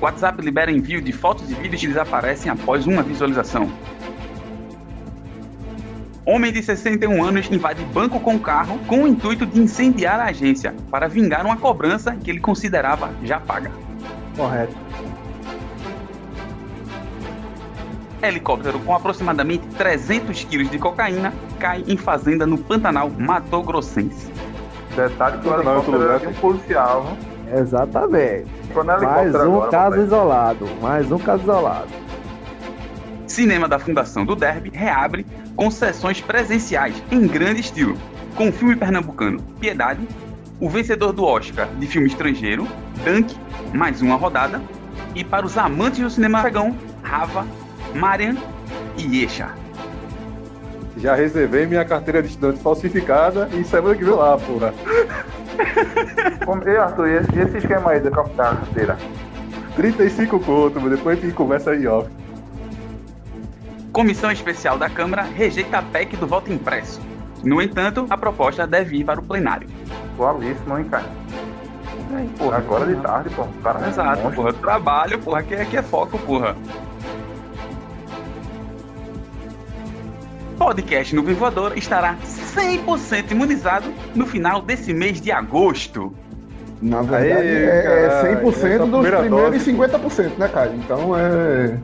O WhatsApp libera envio de fotos e vídeos que desaparecem após uma visualização. Homem de 61 anos invade banco com carro com o intuito de incendiar a agência para vingar uma cobrança que ele considerava já paga. Correto. Helicóptero com aproximadamente 300 quilos de cocaína cai em fazenda no Pantanal Mato Grossense. Detalhe que o helicóptero era bem. de um policial. Exatamente. Mais um agora, caso isolado. Mais um caso isolado. Cinema da Fundação do Derby reabre com sessões presenciais em grande estilo, com o filme pernambucano Piedade, o vencedor do Oscar de filme estrangeiro, Dunk, mais uma rodada, e para os amantes do cinema afegão, Rava, Marian e Yesha. Já reservei minha carteira de estudante falsificada e semana que vem lá, porra. Como- Ei, Arthur, e esse, e esse esquema aí da ca- da carteira? 35 conto, mas depois a gente conversa aí, ó. Comissão Especial da Câmara rejeita a PEC do voto impresso. No entanto, a proposta deve ir para o plenário. Atualíssimo, hein, cara? Porra, agora de tarde, pô. Cara é Exato, monstro. porra. Trabalho, porra. Aqui, aqui é foco, porra. Podcast no Voador estará 100% imunizado no final desse mês de agosto. Na verdade, Aê, é, é caralho, 100% essa dos primeiros dose. e 50%, né, cara? Então é.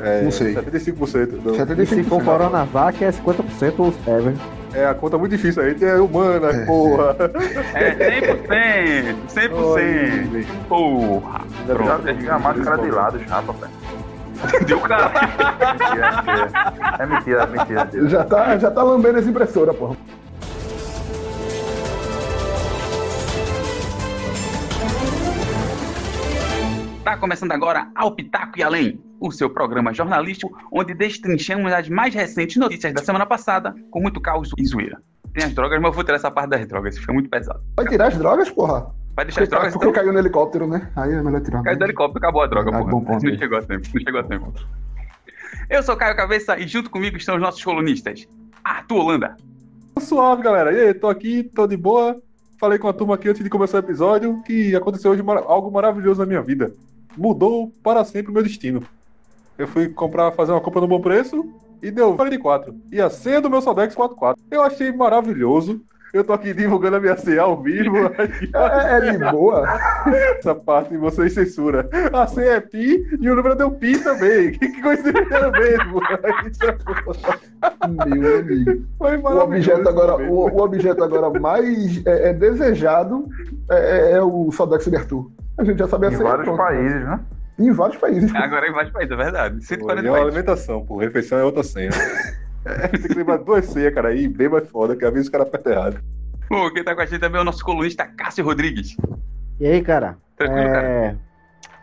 É, Não sei. 75%. Não. 75%. E se for Coronavac, é 50% os ever. É a conta muito difícil aí, é humana, É. porra. É 100%, 100%. Oi. Porra. Já Pronto. deixei a máscara de lado já, papai. Deu cara. É mentira. É mentira, é mentira. Já tá, já tá lambendo as impressoras, porra. Tá começando agora Ao Pitaco e Além, o seu programa jornalístico onde destrinchamos as mais recentes notícias da semana passada com muito caos e zoeira. Tem as drogas, mas eu vou tirar essa parte das drogas, fica muito pesado. Vai tirar as drogas, porra? Vai deixar as drogas porque então? caiu no helicóptero, né? Aí é melhor tirar. Caiu do helicóptero, acabou a droga, Ah, porra. bom ponto não aí. chegou a tempo, não chegou a tempo. Eu sou Caio Cabeça e junto comigo estão os nossos colunistas. Arthur Holanda, Suave, galera. E aí, tô aqui, tô de boa. Falei com a turma aqui antes de começar o episódio que aconteceu hoje algo maravilhoso na minha vida. Mudou para sempre o meu destino. Eu fui comprar, fazer uma compra no bom preço e deu 44. E a senha do meu Sodex 44. Eu achei maravilhoso. Eu tô aqui divulgando a minha senha ao vivo. Ó, É, é de boa. essa parte vocês censura. A senha é pi e o número deu pi também. Que, que coincidência mesmo. É- Meu amigo. Foi O maravilhoso. objeto agora, o, o objeto agora mais é, é desejado é, é o Sodex de Arthur. A gente já sabia Em vários pronto. países, né? Em vários países. agora em vários países, é verdade. Pô, 140 e é uma países. alimentação, pô. Refeição é outra senha. É, tem que lembrar duas senhas, cara, aí bem mais foda, que às vezes o cara aperta errado. Pô, quem tá com a gente também é o nosso colunista Cássio Rodrigues. E aí, cara? Tranquilo, cara? É,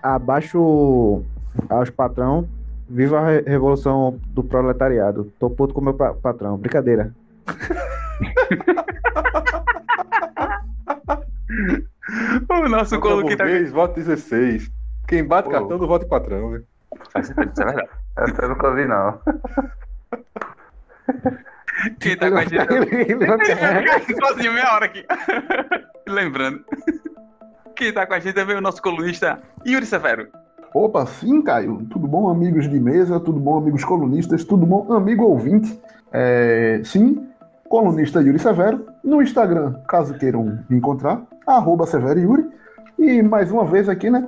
abaixo aos patrão. Viva a re- revolução do proletariado. Tô puto com meu pa- patrão. Brincadeira. O nosso colo que tá voto 16. Quem bate Pô. cartão não vota em patrão, né? Sentido, isso é verdade. Essa eu nunca vi, não. Quem tá com a gente Ele vai pegar. Fiquei sozinho meia hora aqui. Lembrando. Quem tá com a gente também é o nosso colunista Yuri Severo. Opa, sim, Caio. Tudo bom, amigos de mesa? Tudo bom, amigos colunistas? Tudo bom, amigo ouvinte? É, sim, colunista Yuri Severo. No Instagram, caso queiram me encontrar, arroba Severo Yuri. E mais uma vez aqui, né?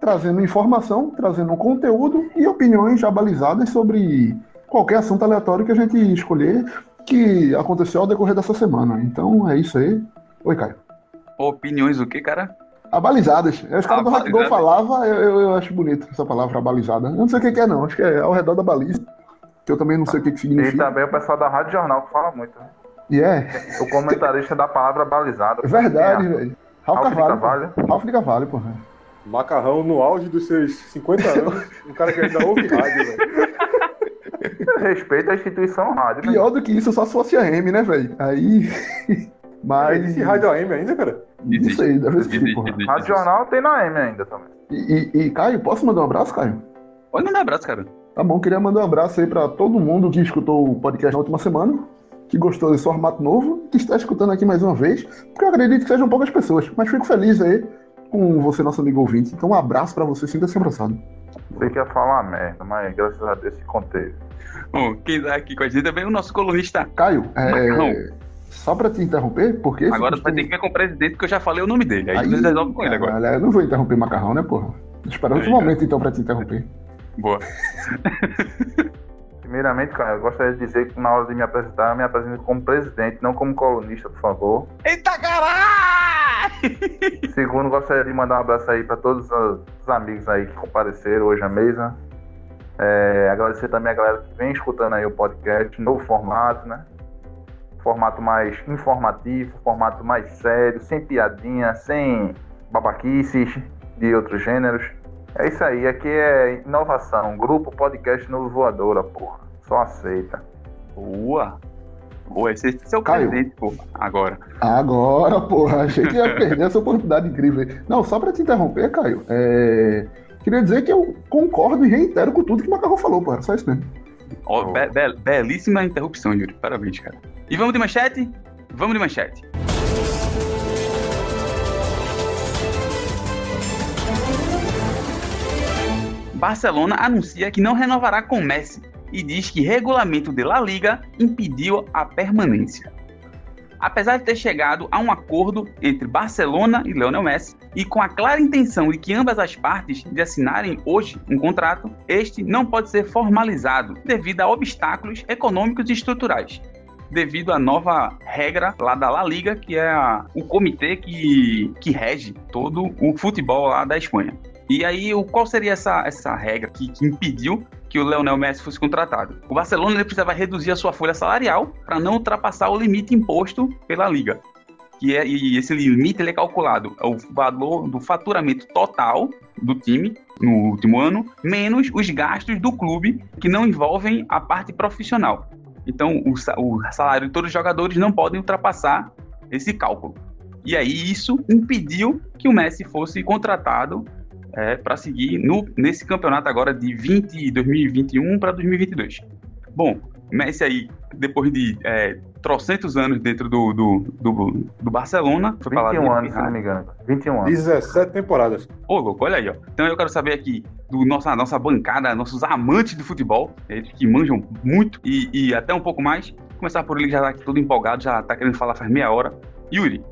Trazendo informação, trazendo conteúdo e opiniões já balizadas sobre qualquer assunto aleatório que a gente escolher que aconteceu ao decorrer dessa semana. Então é isso aí. Oi, Caio. Opiniões o que, cara? Abalizadas. Os caras do Gol Abalizadas. falavam, eu, eu, eu acho bonito essa palavra abalizada. Eu não sei o que, que é, não. Acho que é ao redor da baliza. Que eu também não sei o que, que E significa. também o pessoal da Rádio Jornal que fala muito, né? E é, O comentarista da palavra balizada. é verdade, é? velho. Ralf Carvalho. Pô. Ralf de Carvalho, porra. Macarrão no auge dos seus 50 anos, um cara que ainda ouve rádio, velho. Respeita a instituição rádio. né? Pior do que isso, só se fosse a M, né, velho? Aí. Mas. Esse rádio AM ainda, cara? Não sei, deve Existe, existir, porra. existe, Rádio existe. Jornal tem na M ainda também. E, e, e, Caio, posso mandar um abraço, Caio? Pode mandar abraço, cara. Tá bom, queria mandar um abraço aí pra todo mundo que escutou o podcast na última semana, que gostou desse formato novo, que está escutando aqui mais uma vez, porque eu acredito que sejam poucas pessoas, mas fico feliz aí com você, nosso amigo ouvinte. Então, um abraço pra você, sinta-se abraçado. Você quer falar merda, mas graças a Deus se conteve. Bom, quem tá aqui com a gente também é o nosso colunista. Caio, é, Macarrão. só pra te interromper, porque. Agora tu vai ter que ver com o presidente, porque eu já falei o nome dele. Aí, Aí, vocês resolvem com ele agora. eu não vou interromper macarrão, né, porra? Outro Aí, cara. momento, então, pra te interromper. Boa. Primeiramente, cara, eu gostaria de dizer que na hora de me apresentar, eu me apresento como presidente, não como colunista, por favor. Eita caralho! Segundo, gostaria de mandar um abraço aí para todos os os amigos aí que compareceram hoje à mesa. É, agradecer também a galera que vem escutando aí o podcast, novo formato, né? Formato mais informativo, formato mais sério, sem piadinha, sem babaquices de outros gêneros. É isso aí, aqui é inovação, grupo podcast Novo Voadora, porra. Só aceita. Boa. Boa, esse é o seu Caio. presidente, pô. Agora. Agora, porra, achei que ia perder essa oportunidade incrível. aí. Não, só pra te interromper, Caio, é, queria dizer que eu concordo e reitero com tudo que o Macarrão falou, porra. Só isso mesmo. Ó, be- be- belíssima interrupção, Yuri. Parabéns, cara. E vamos de manchete? Vamos de manchete. Barcelona anuncia que não renovará com Messi e diz que regulamento de La Liga impediu a permanência. Apesar de ter chegado a um acordo entre Barcelona e Lionel Messi, e com a clara intenção de que ambas as partes de assinarem hoje um contrato, este não pode ser formalizado devido a obstáculos econômicos e estruturais. Devido à nova regra lá da La Liga, que é a- o comitê que, que rege todo o futebol lá da Espanha. E aí, o, qual seria essa, essa regra que, que impediu que o Leonel Messi fosse contratado? O Barcelona ele precisava reduzir a sua folha salarial para não ultrapassar o limite imposto pela Liga. Que é, e esse limite ele é calculado é o valor do faturamento total do time no último ano, menos os gastos do clube que não envolvem a parte profissional. Então, o, o salário de todos os jogadores não podem ultrapassar esse cálculo. E aí, isso impediu que o Messi fosse contratado para seguir no, nesse campeonato agora de 20, 2021 para 2022. Bom, Messi aí, depois de é, trocentos anos dentro do, do, do, do Barcelona, foi pra lá 21 de- anos, se não me engano. 21 anos. 17 temporadas. Ô, louco, olha aí, ó. Então eu quero saber aqui do nossa, nossa bancada, nossos amantes do futebol, eles que manjam muito e, e até um pouco mais. Começar por ele já tá aqui todo empolgado, já tá querendo falar faz meia hora. Yuri,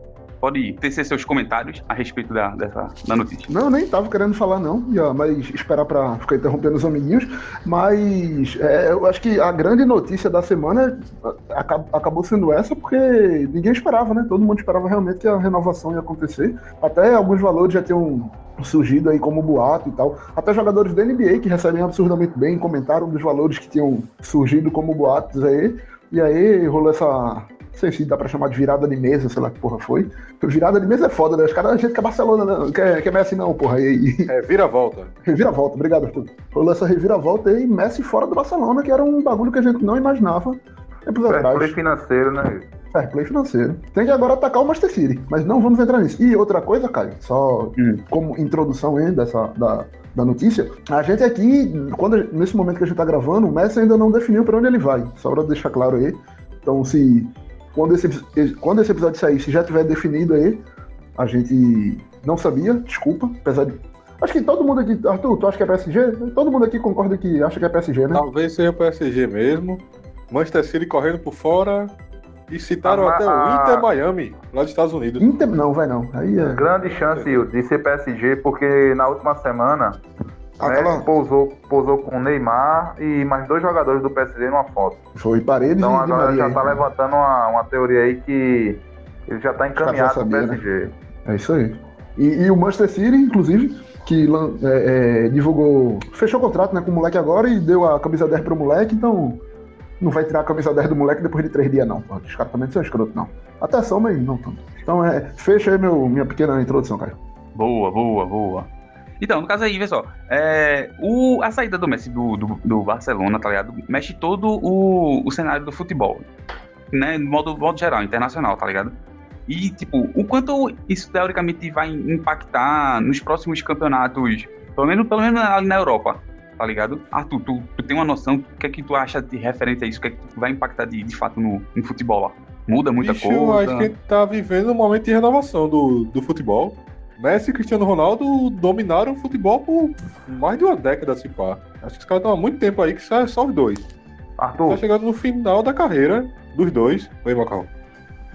pode tecer seus comentários a respeito da, dessa, da notícia. Não, nem tava querendo falar, não, mas esperar pra ficar interrompendo os amiguinhos. Mas é, eu acho que a grande notícia da semana aca- acabou sendo essa, porque ninguém esperava, né? Todo mundo esperava realmente que a renovação ia acontecer. Até alguns valores já tinham surgido aí como boato e tal. Até jogadores da NBA que recebem absurdamente bem comentaram dos valores que tinham surgido como boatos aí. E aí rolou essa. Não sei se dá pra chamar de virada de mesa, sei lá que porra foi. Virada de mesa é foda, né? Os caras, a gente quer Barcelona, não quer, quer Messi não, porra. E, e- É, vira-volta. Reviravolta, obrigado, Arthur. Rolou essa reviravolta aí, Messi fora do Barcelona, que era um bagulho que a gente não imaginava tempos Fair play financeiro, né? Fair play financeiro. Tem que agora atacar o Master City, mas não vamos entrar nisso. E outra coisa, Caio, só Hum. como introdução aí dessa, da, da notícia, a gente aqui, quando, nesse momento que a gente tá gravando, o Messi ainda não definiu pra onde ele vai. Só pra deixar claro aí. Então, se quando esse, quando esse episódio sair, se já tiver definido aí, a gente não sabia, desculpa, apesar de. Acho que todo mundo aqui. Arthur, tu acha que é PSG? Todo mundo aqui concorda que acha que é PSG, né? Talvez seja PSG mesmo. Manchester City correndo por fora. E citaram Ah, até ah. o Inter Miami, lá dos Estados Unidos. Inter, não, vai não. Aí é. Grande chance de ser PSG, porque na última semana Aquela. Messi pousou, pousou com o Neymar e mais dois jogadores do PSG numa foto. Foi Paredes Então Maria. já tá aí. levantando uma, uma teoria aí que ele já tá encaminhado já pro sabia, né? PSG. É isso aí. E, e o Manchester City, inclusive, que é, é, divulgou. Fechou o contrato né, com o moleque agora e deu a camisa 10 pro moleque, então. Não vai tirar a camisa 10 do moleque depois de três dias, não. Os caras também são escroto, não. Até são, mas não tanto. Então, é, fecha aí meu, minha pequena introdução, cara. Boa, boa, boa. Então, no caso aí, pessoal, é, o, a saída do Messi do, do, do Barcelona, tá ligado? Mexe todo o, o cenário do futebol, né? Modo, modo geral, internacional, tá ligado? E, tipo, o quanto isso teoricamente vai impactar nos próximos campeonatos, pelo menos, pelo menos ali na Europa, tá ligado? Arthur, tu, tu tem uma noção do que é que tu acha de referente a isso? O que é que vai impactar de, de fato no, no futebol lá? Muda muita Bicho, eu coisa? acho que a gente tá vivendo um momento de renovação do, do futebol. Messi e Cristiano Ronaldo dominaram o futebol por mais de uma década, se pá. Acho que os caras estão há muito tempo aí que só, só os dois. Arthur, Tá chegando no final da carreira dos dois. Oi, Macau.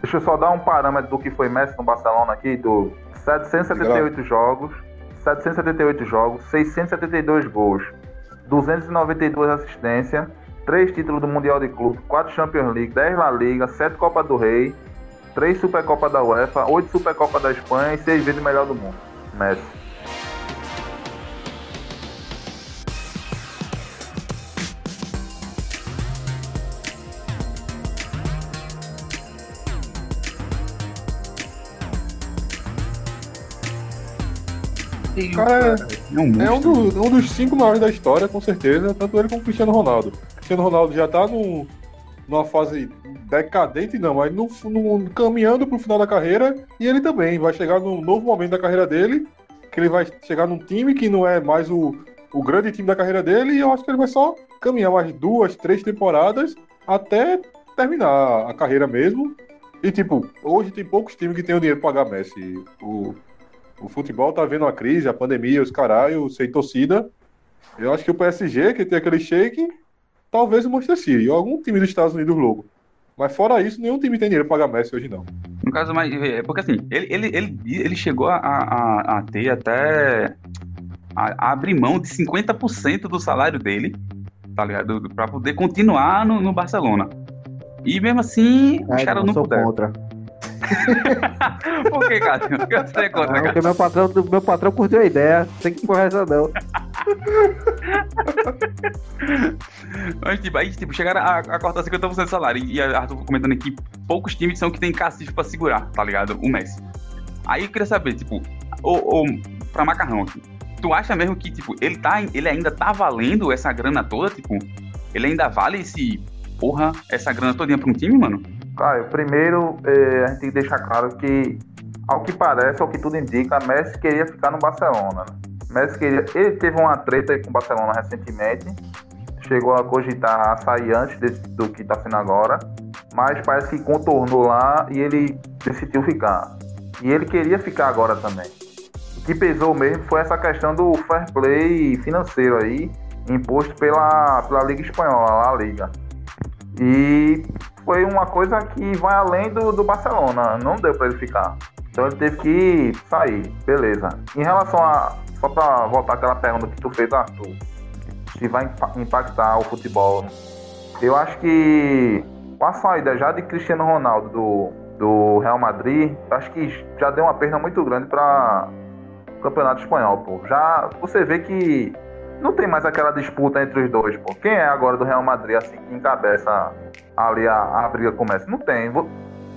deixa eu só dar um parâmetro do que foi Messi no Barcelona aqui, do 778 jogos, 778 jogos, 672 gols, 292 assistências, 3 títulos do Mundial de Clube, 4 Champions League, 10 La Liga, 7 Copa do Rei, 3 Supercopa da UEFA, 8 Supercopa da Espanha e 6 vezes melhor do mundo. Messi. O cara É um é um, monstro. do- um dos cinco maiores da história, com certeza, tanto ele como o Cristiano Ronaldo. Cristiano Ronaldo já tá num- numa fase decadente, não, mas no, no- caminhando pro final da carreira, e ele também vai chegar num novo momento da carreira dele, que ele vai chegar num time que não é mais o, o grande time da carreira dele, e eu acho que ele vai só caminhar mais duas, três temporadas até terminar a carreira mesmo. E tipo, hoje tem poucos times que têm o dinheiro pra pagar Messi. O, o futebol tá vendo a crise, a pandemia, os caralho, sem torcida. Eu acho que o PSG, que tem aquele shake, talvez o Manchester City, ou algum time dos Estados Unidos louco. Mas fora isso, nenhum time tem dinheiro pra pagar Messi hoje não. No caso, mas é porque assim, ele, ele, ele, ele chegou a, a, a ter até a, a abrir mão de 50% do salário dele, tá ligado? Do- Pra poder continuar no, no Barcelona. E mesmo assim, os Ai, caras não, puderam. contra. Por que, cara? Por que você é contra, Não, cara? porque meu patrão, meu patrão curtiu a ideia. Tem que porra essa não. Mas, tipo, aí, tipo, chegaram a, a cortar 50% do salário. E a Arthur comentando aqui, poucos times são que tem cacifo pra segurar, tá ligado? O Messi. Aí eu queria saber, tipo, ou, ou pra macarrão aqui. Tu acha mesmo que, tipo, ele, tá, ele ainda tá valendo essa grana toda? Tipo, ele ainda vale esse, porra, essa grana todinha pra um time, mano? Caio, primeiro eh, a gente tem que deixar claro que, ao que parece, ao que tudo indica, Messi queria ficar no Barcelona. né? Messi queria. Ele teve uma treta com o Barcelona recentemente. Chegou a cogitar a sair antes desse- do que está sendo agora. Mas parece que contornou lá e ele decidiu ficar. E ele queria ficar agora também. O que pesou mesmo foi essa questão do fair play financeiro aí, imposto pela, pela Liga Espanhola, a Liga. E foi uma coisa que vai além do, do Barcelona. Não deu para ele ficar. Então ele teve que sair. Beleza. Em relação a. Só para voltar àquela pergunta que tu fez, Arthur. Se vai impa- impactar o futebol. Eu acho que com a saída já de Cristiano Ronaldo do, do Real Madrid, acho que já deu uma perda muito grande para o Campeonato Espanhol, pô. Já você vê que não tem mais aquela disputa entre os dois, pô. Quem é agora do Real Madrid, assim, que encabeça ali a, a briga com o Messi? Não tem.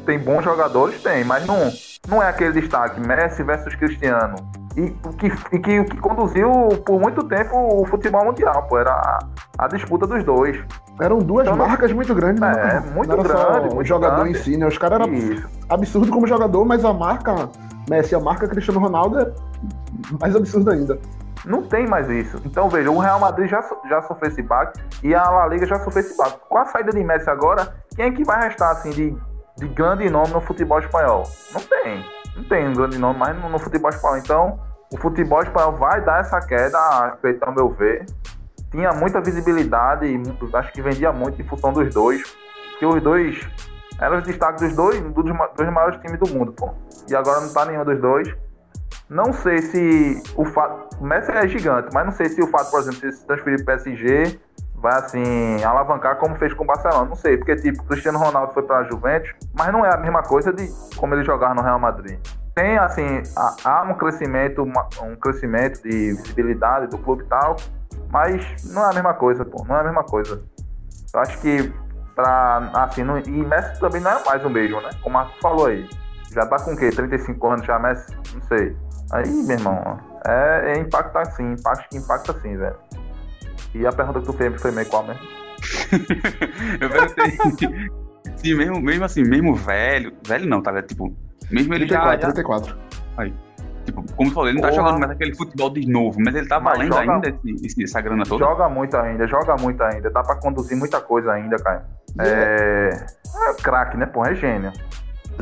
Tem bons jogadores? Tem, mas não, não é aquele destaque Messi versus Cristiano. E o que, e que, o que conduziu por muito tempo o futebol mundial, pô. Era a, a disputa dos dois. Eram duas Então, marcas muito grandes, né? é, muito grande, muito jogador grande. em si, né? Os caras eram Isso. absurdo como jogador, mas a marca Messi, a marca Cristiano Ronaldo é mais absurda ainda. Não tem mais isso. Então, veja, o Real Madrid já, já sofreu esse baque e a La Liga já sofreu esse baque. Com a saída de Messi agora, quem é que vai restar, assim, de, de grande nome no futebol espanhol? Não tem. Não tem um grande nome mais no, no futebol espanhol. Então, o futebol espanhol vai dar essa queda, ao meu ver. Tinha muita visibilidade e acho que vendia muito em função dos dois. Porque os dois eram os destaques dos dois, dos, dos maiores times do mundo, pô. E agora não tá nenhum dos dois. Não sei se o fato. O Messi é gigante, mas não sei se o fato, por exemplo, de se transferir para PSG vai assim alavancar como fez com o Barcelona. Não sei, porque tipo, Cristiano Ronaldo foi para a Juventus, mas não é a mesma coisa de como ele jogar no Real Madrid. Tem assim, há, um crescimento, um crescimento de visibilidade do clube e tal, mas não é a mesma coisa, pô. Não é a mesma coisa. Eu acho que pra, assim, não, e Messi também não é mais o mesmo, né? Como o Marcos falou aí. Já tá com o quê? 35 anos já, Messi? Não sei. Aí, meu irmão, é, é impacta sim, impacta que impacta sim, velho. E a pergunta que tu fez foi meio qual mesmo? Eu perguntei se mesmo, mesmo assim, mesmo velho, velho não, tá? Tipo, mesmo ele já, 34, já 34. tipo, como tu falou, ele não tá Porra. jogando mais aquele futebol de novo, mas ele tá Mas valendo joga- ainda esse- esse- essa grana toda? Joga muito ainda, joga muito ainda. Dá pra conduzir muita coisa ainda, cara. É, é craque, né, pô? É gênio.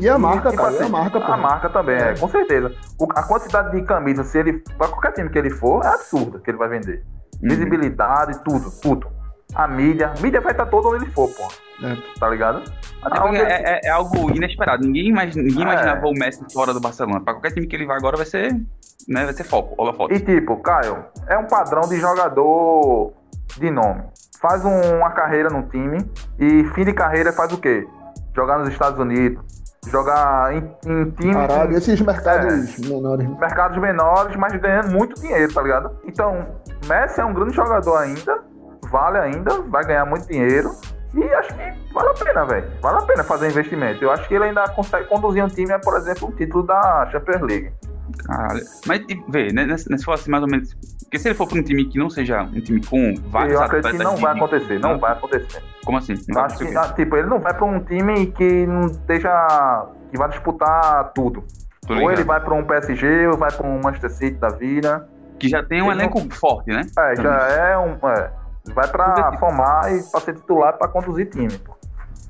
E a marca, tipo cara, e assim, a marca, pô. A marca também, é, com certeza. O- a quantidade de camisas, se ele. Pra qualquer time que ele for, é absurda que ele vai vender. Uhum. Visibilidade, tudo, tudo. A mídia. A mídia vai estar toda onde ele for, pô. É. Tá ligado? Até Aonde porque é, é- é algo inesperado. Ninguém, imag- ninguém É. imaginava o Messi fora do Barcelona. Pra qualquer time que ele vai agora vai ser, né, vai ser foco, holofote. E tipo, Caio, é um padrão de jogador de nome. Faz um- uma carreira no time e fim de carreira faz o quê? Jogar nos Estados Unidos, jogar em, em time Arábia, esses É. mercados menores. né? mercados menores, mas ganhando muito dinheiro, tá ligado? Então, Messi é um grande jogador ainda, vale ainda, vai ganhar muito dinheiro. E acho que vale a pena, velho. Vale a pena fazer investimento. Eu acho que ele ainda consegue conduzir um time por exemplo, um título da Champions League. Caralho. Mas, tipo, vê, né, se fosse mais ou menos. Porque se ele for pra um time que não seja um time com vários eu acredito que não vai acontecer, não vai acontecer. Como assim? Não acho que, o ah, tipo, ele não vai pra um time que não esteja. que vai disputar tudo. Tô Ou ligado. ele vai pra um PSG, ou vai pra um Manchester City da vida. Que já tem um Ele elenco forte, né? É, já é um. É, vai pra Porque- formar e pra ser titular pra conduzir time. pô.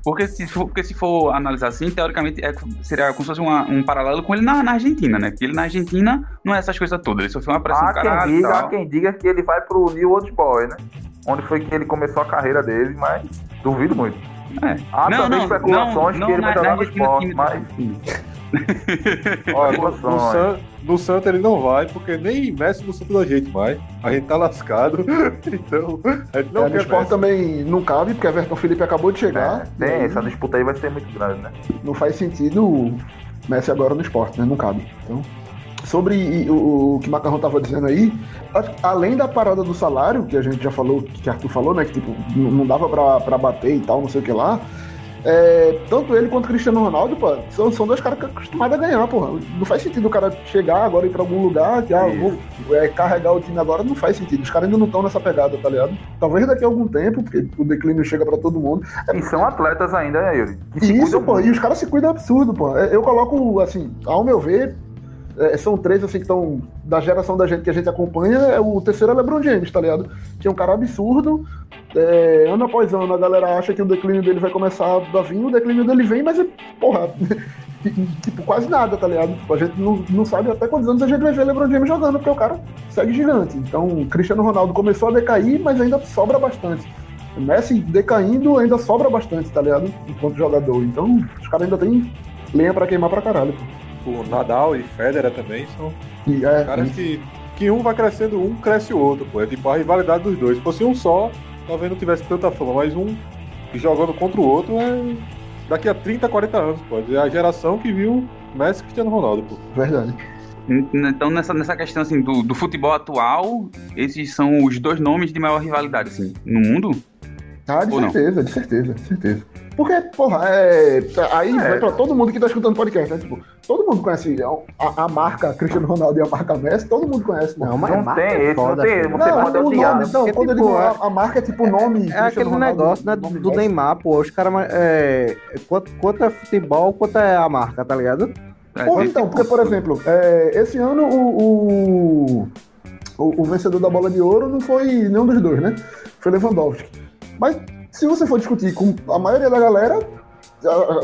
Porque se for, porque se for analisar assim, teoricamente é, seria como se fosse uma- um paralelo com ele na, na Argentina, né? Que ele na Argentina não é essas coisas todas. Ele sofreu uma pressão Há quem, caralho e diga, há quem diga que ele vai pro New Old Boy, né? Onde foi que ele começou a carreira dele, mas duvido muito. É. Há também especulações que ele vai jogar no esporte, mas- Olha. San, no Santa ele não vai, porque nem Messi no Santa da gente mais. A gente tá lascado. então, a gente não É, no quer esporte também não cabe, porque Everton Felipe acabou de chegar. É, e tem, aí essa disputa aí vai ser muito grande, né? Não faz sentido o Messi agora no esporte, né? Não cabe. Então, sobre o, o que o Macarrão tava dizendo aí, acho que além da parada do salário, que a gente já falou, que Arthur falou, né? Que tipo, não não dava pra, pra bater e tal, não sei o que lá. É, tanto ele quanto o Cristiano Ronaldo, pô, são, são dois caras que acostumados a ganhar, porra. Não faz sentido o cara chegar agora e ir pra algum lugar, que ah, vou é, carregar o time agora, não faz sentido. Os caras ainda não estão nessa pegada, tá ligado? Talvez daqui a algum tempo, porque o declínio chega pra todo mundo. E são atletas ainda, né, Yuri? Que Isso, pô, muito. e os caras se cuidam absurdo, pô. É, Eu coloco, assim, ao meu ver, é, são três, assim, que estão da geração da gente que a gente acompanha, é o terceiro é LeBron James, tá ligado? Que é um cara absurdo, é, ano após ano a galera acha que o declínio dele vai começar a vir, o declínio dele vem, mas é, porra, tipo, quase nada, tá ligado? Tipo, a gente não, não sabe até quantos anos a gente vai ver LeBron James jogando, porque o cara segue gigante. Então, Cristiano Ronaldo começou a decair, mas ainda sobra bastante. O Messi decaindo ainda sobra bastante, tá ligado? Enquanto jogador. Então, os caras ainda têm lenha pra queimar pra caralho. pô. O Nadal e Federer também são E, é, caras que, que um vai crescendo, um cresce o outro, pô. É tipo a rivalidade dos dois. Se fosse um só, talvez não tivesse tanta fama, mas um jogando contra o outro é daqui a 30, 40 anos, pô. É a geração que viu Messi e Cristiano Ronaldo, pô. verdade. Então, nessa, nessa questão assim, do, do futebol atual, esses são os dois nomes de maior rivalidade, assim, no mundo. Ah, de Ou não? certeza, de certeza, de certeza. Porque, porra, é. Aí É. vai pra todo mundo que tá escutando podcast, né? Tipo, todo mundo conhece a, a marca Cristiano Ronaldo e a marca Messi, todo mundo conhece. Não, mas Não marca tem é esse, não foda, tem, filho. não moda o odiar. nome, não, Porque, quando eu tipo, digo é- a, a marca é tipo nome. É Cristiano aquele Ronaldo, negócio, né, do Messi. Neymar, pô. Os caras. É, quanto, quanto é futebol, quanto é a marca, tá ligado? É, Porra, então, porque, por exemplo, é, esse ano o, o, o- o vencedor da bola de ouro não foi nenhum dos dois, né? Foi Lewandowski. Mas se você for discutir com a maioria da galera,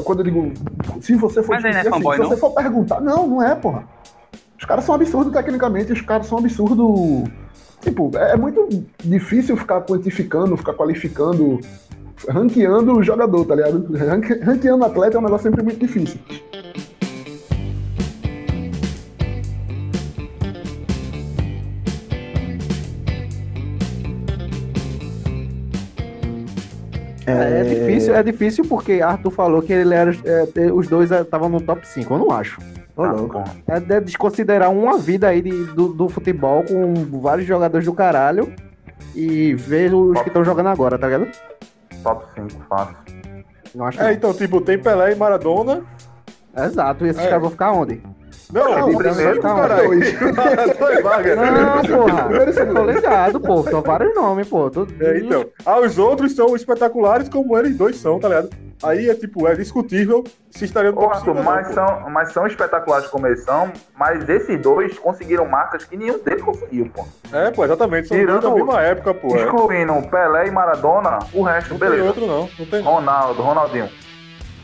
quando eu digo, se você for Mas não é discutir, assim, fanboy, se não? você for perguntar, não, não é, porra. Os caras são absurdos tecnicamente, os caras são absurdos. Tipo, é, é muito difícil ficar quantificando, ficar qualificando, ranqueando o jogador, tá ligado? Ranque- Ranqueando atleta é um negócio sempre muito difícil. É, é difícil, é difícil porque Arthur falou que ele era. é, os dois estavam no top 5. Eu não acho. Ô, Ah, louco. É de desconsiderar uma vida aí de- do, do futebol com vários jogadores do caralho e ver os que estão jogando agora, tá ligado? Top 5, fácil. Não acho É, não. então, tipo, tem Pelé e Maradona. Exato, e esses É. caras vão ficar onde? Não, Não, o primeiro calma, caralho. Não, porra. Primeiro segundo. Tô ligado, pô. São vários nomes, pô. Tô- É, então. Ah, os outros são espetaculares como eles dois são, tá ligado? Aí é tipo, é discutível se estaria no Ô, Arthur, 5 mas são, mas são espetaculares como eles são, mas esses dois conseguiram marcas que nenhum deles conseguiu, pô. É, pô, exatamente. São Tirando dois da mesma época, pô. É. Excluindo Pelé e Maradona, o resto, Não tem beleza. outro, não. Não tem. Ronaldo, Ronaldinho.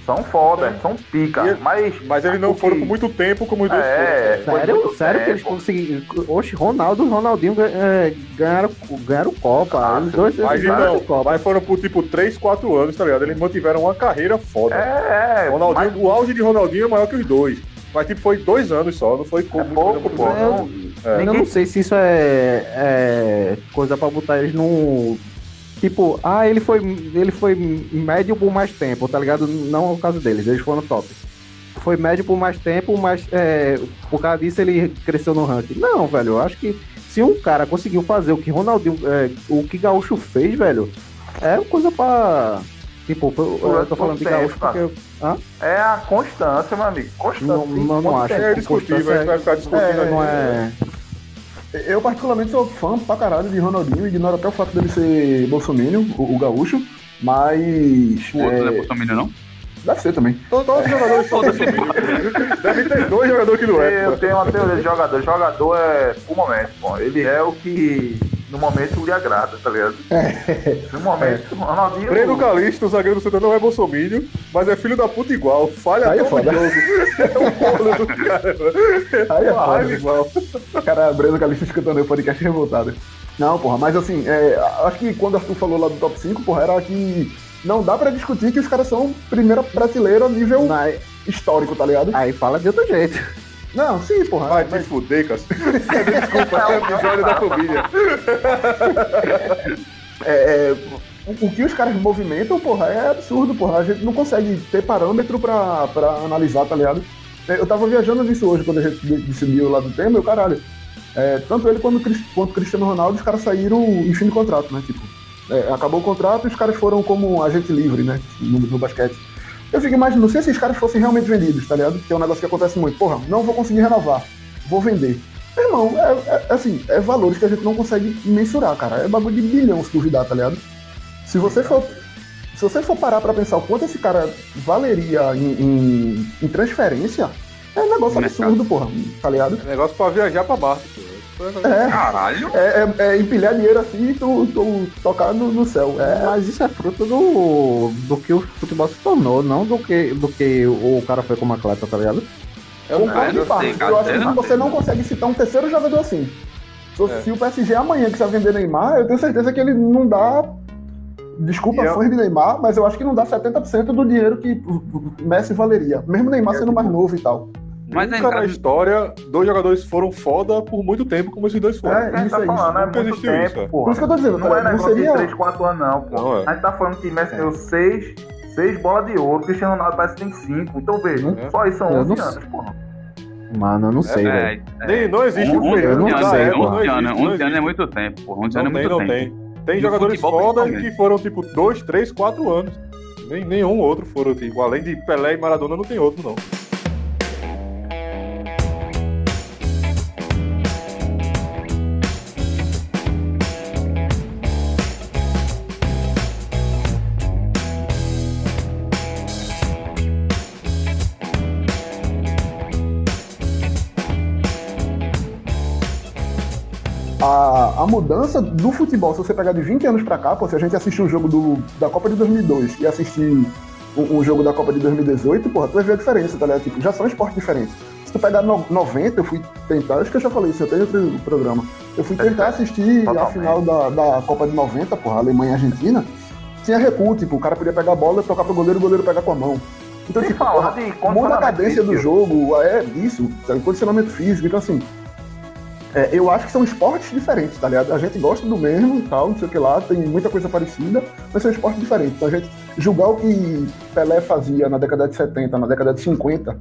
São foda, são pica. E- mas, Mas eles não que- foram por muito tempo como os dois foram. É, foi Sério, sério que eles tempo. conseguiram. Oxe, Ronaldo e Ronaldinho é, ganharam, ganharam Copa. Ah, Os dois Mas ganharam então, Copa. mas foram por tipo 3, 4 anos, tá ligado? Eles mantiveram uma carreira foda. É, é. Ronaldinho, mas o auge de Ronaldinho é maior que os dois. Mas tipo, foi dois anos só, não foi é muito pouco, tempo, pô. não. Não, É. Eu não sei se isso é, é coisa pra botar eles no. Tipo, ah, ele foi, ele foi médio por mais tempo, tá ligado? Não é o caso deles, eles foram top. Foi médio por mais tempo, mas é, por causa disso ele cresceu no ranking. Não, velho, eu acho que se um cara conseguiu fazer o que Ronaldinho, é, o que Gaúcho fez, velho, é coisa pra. Tipo, foi- eu tô falando de Gaúcho porque. Hã? É a constância, meu amigo. Constância. Não, não, não acho. É discutível, a gente vai ficar discutindo. É, não é. Eu, particularmente, sou fã pra caralho de Ronaldinho, ignoro até o fato dele ser bolsominion, o, o gaúcho, mas. O outro não é é, Bolsonaro, não? deve ser também. Todos os jogadores são desse Deve ter dois jogadores que não é. Eu tenho uma teoria de jogador. Jogador é o momento, pô. Ele é o que no momento lhe agrada, tá ligado? No momento, Ronaldinho. Breno Calixto, o zagueiro do Santa não é bolsominion, mas é filho da puta igual. Falha Aí é todo foda. jogo. É um bolo do cara. Aí é foda. igual. O cara Breno Calixto escutando o podcast revoltado. Não, porra, mas assim, é, acho que quando o Arthur falou lá do top 5, porra, era que não dá pra discutir que os caras são primeira prateleira a nível Não, histórico, tá ligado? Aí fala de outro jeito. Não, sim, porra. Vai mas- te fuder, cara. Desculpa, é o episódio da família. É, é, o, que os caras movimentam, porra, é absurdo, porra. A gente não consegue ter parâmetro pra, pra analisar, tá ligado? Eu tava viajando nisso hoje, quando a gente de- decidiu lá do tema, e o caralho. é, tanto ele quanto, quanto o Cristiano Ronaldo, os caras saíram em fim de contrato, né? Tipo, é, acabou o contrato e os caras foram como agente livre, né? No, no basquete. Eu fico imaginando, se esses caras fossem realmente vendidos, tá ligado? Que é um negócio que acontece muito. Porra, não vou conseguir renovar, vou vender. Meu irmão, é, é- assim, é valores que a gente não consegue mensurar, cara. É bagulho de bilhão se duvidar, tá ligado? Se você for, se você for parar pra pensar o quanto esse cara valeria em, em- em transferência, é um negócio No absurdo, porra, tá ligado? É negócio pra viajar pra Marte, pô. É, Caralho. é, é- é empilhar dinheiro assim e tu, tu tocar no, no céu. É, Mas isso é fruto do, do que o futebol se tornou, não do que, do que o cara foi como atleta, tá ligado? É Concordo não parte. sei, Eu acho eu que você não consegue citar um terceiro jogador assim. Se, É. se o PSG amanhã quiser vender Neymar, eu tenho certeza que ele não dá. Desculpa, eu- fãs de Neymar, mas eu acho que não dá 70% do dinheiro que Messi valeria. Mesmo Neymar sendo mais novo e tal. Mas Nunca ainda. na história, dois jogadores foram foda por muito tempo, como esses dois foram. É, A gente isso tá é falando, isso. é Nunca muito existiu tempo, isso, é. porra. Por isso que eu tô dizendo, Não é cara, não negócio seria. de 3, 4 anos, não, pô. Não, é. A gente tá falando que Messi ganhou 6, 6 bolas de ouro, Cristiano Ronaldo parece que tem 5. Então veja, É. só isso são Eu 11 não anos, porra. Mano, eu não sei, velho. É, Nem, não existe um 11 período não anos, sei, época, porra. não 11 existe, anos, não 11 anos é muito tempo, porra. 11 Não anos é tem, muito tempo. tem. Jogadores foda que foram tipo 2, 3, 4 anos. Nem, nenhum outro foram, tipo, além de Pelé e Maradona, não tem outro, não. Mudança do futebol, se você pegar de 20 anos pra cá, pô, se a gente assistir o jogo do, da Copa de 2002 e assistir o, o jogo da Copa de 2018, porra, tu vai ver a diferença, tá ligado? Tipo, já são esportes diferentes. Se tu pegar no, 90, eu fui tentar, acho que eu já falei isso, eu tenho outro programa. Eu fui tentar assistir a Totalmente. final da, da Copa de 90, porra, Alemanha e Argentina. Tinha recuo, tipo, o cara podia pegar a bola, tocar pro goleiro, o goleiro pegar com a mão. Então, Sem tipo, porra, muda a cadência do jogo, é isso, sabe? condicionamento físico, então assim. É, eu acho que são esportes diferentes, tá ligado? A gente gosta do mesmo e tal, não sei o que lá, tem muita coisa parecida, mas são esportes diferentes. Então a gente julgar o que Pelé fazia na década de 70, na década de 50,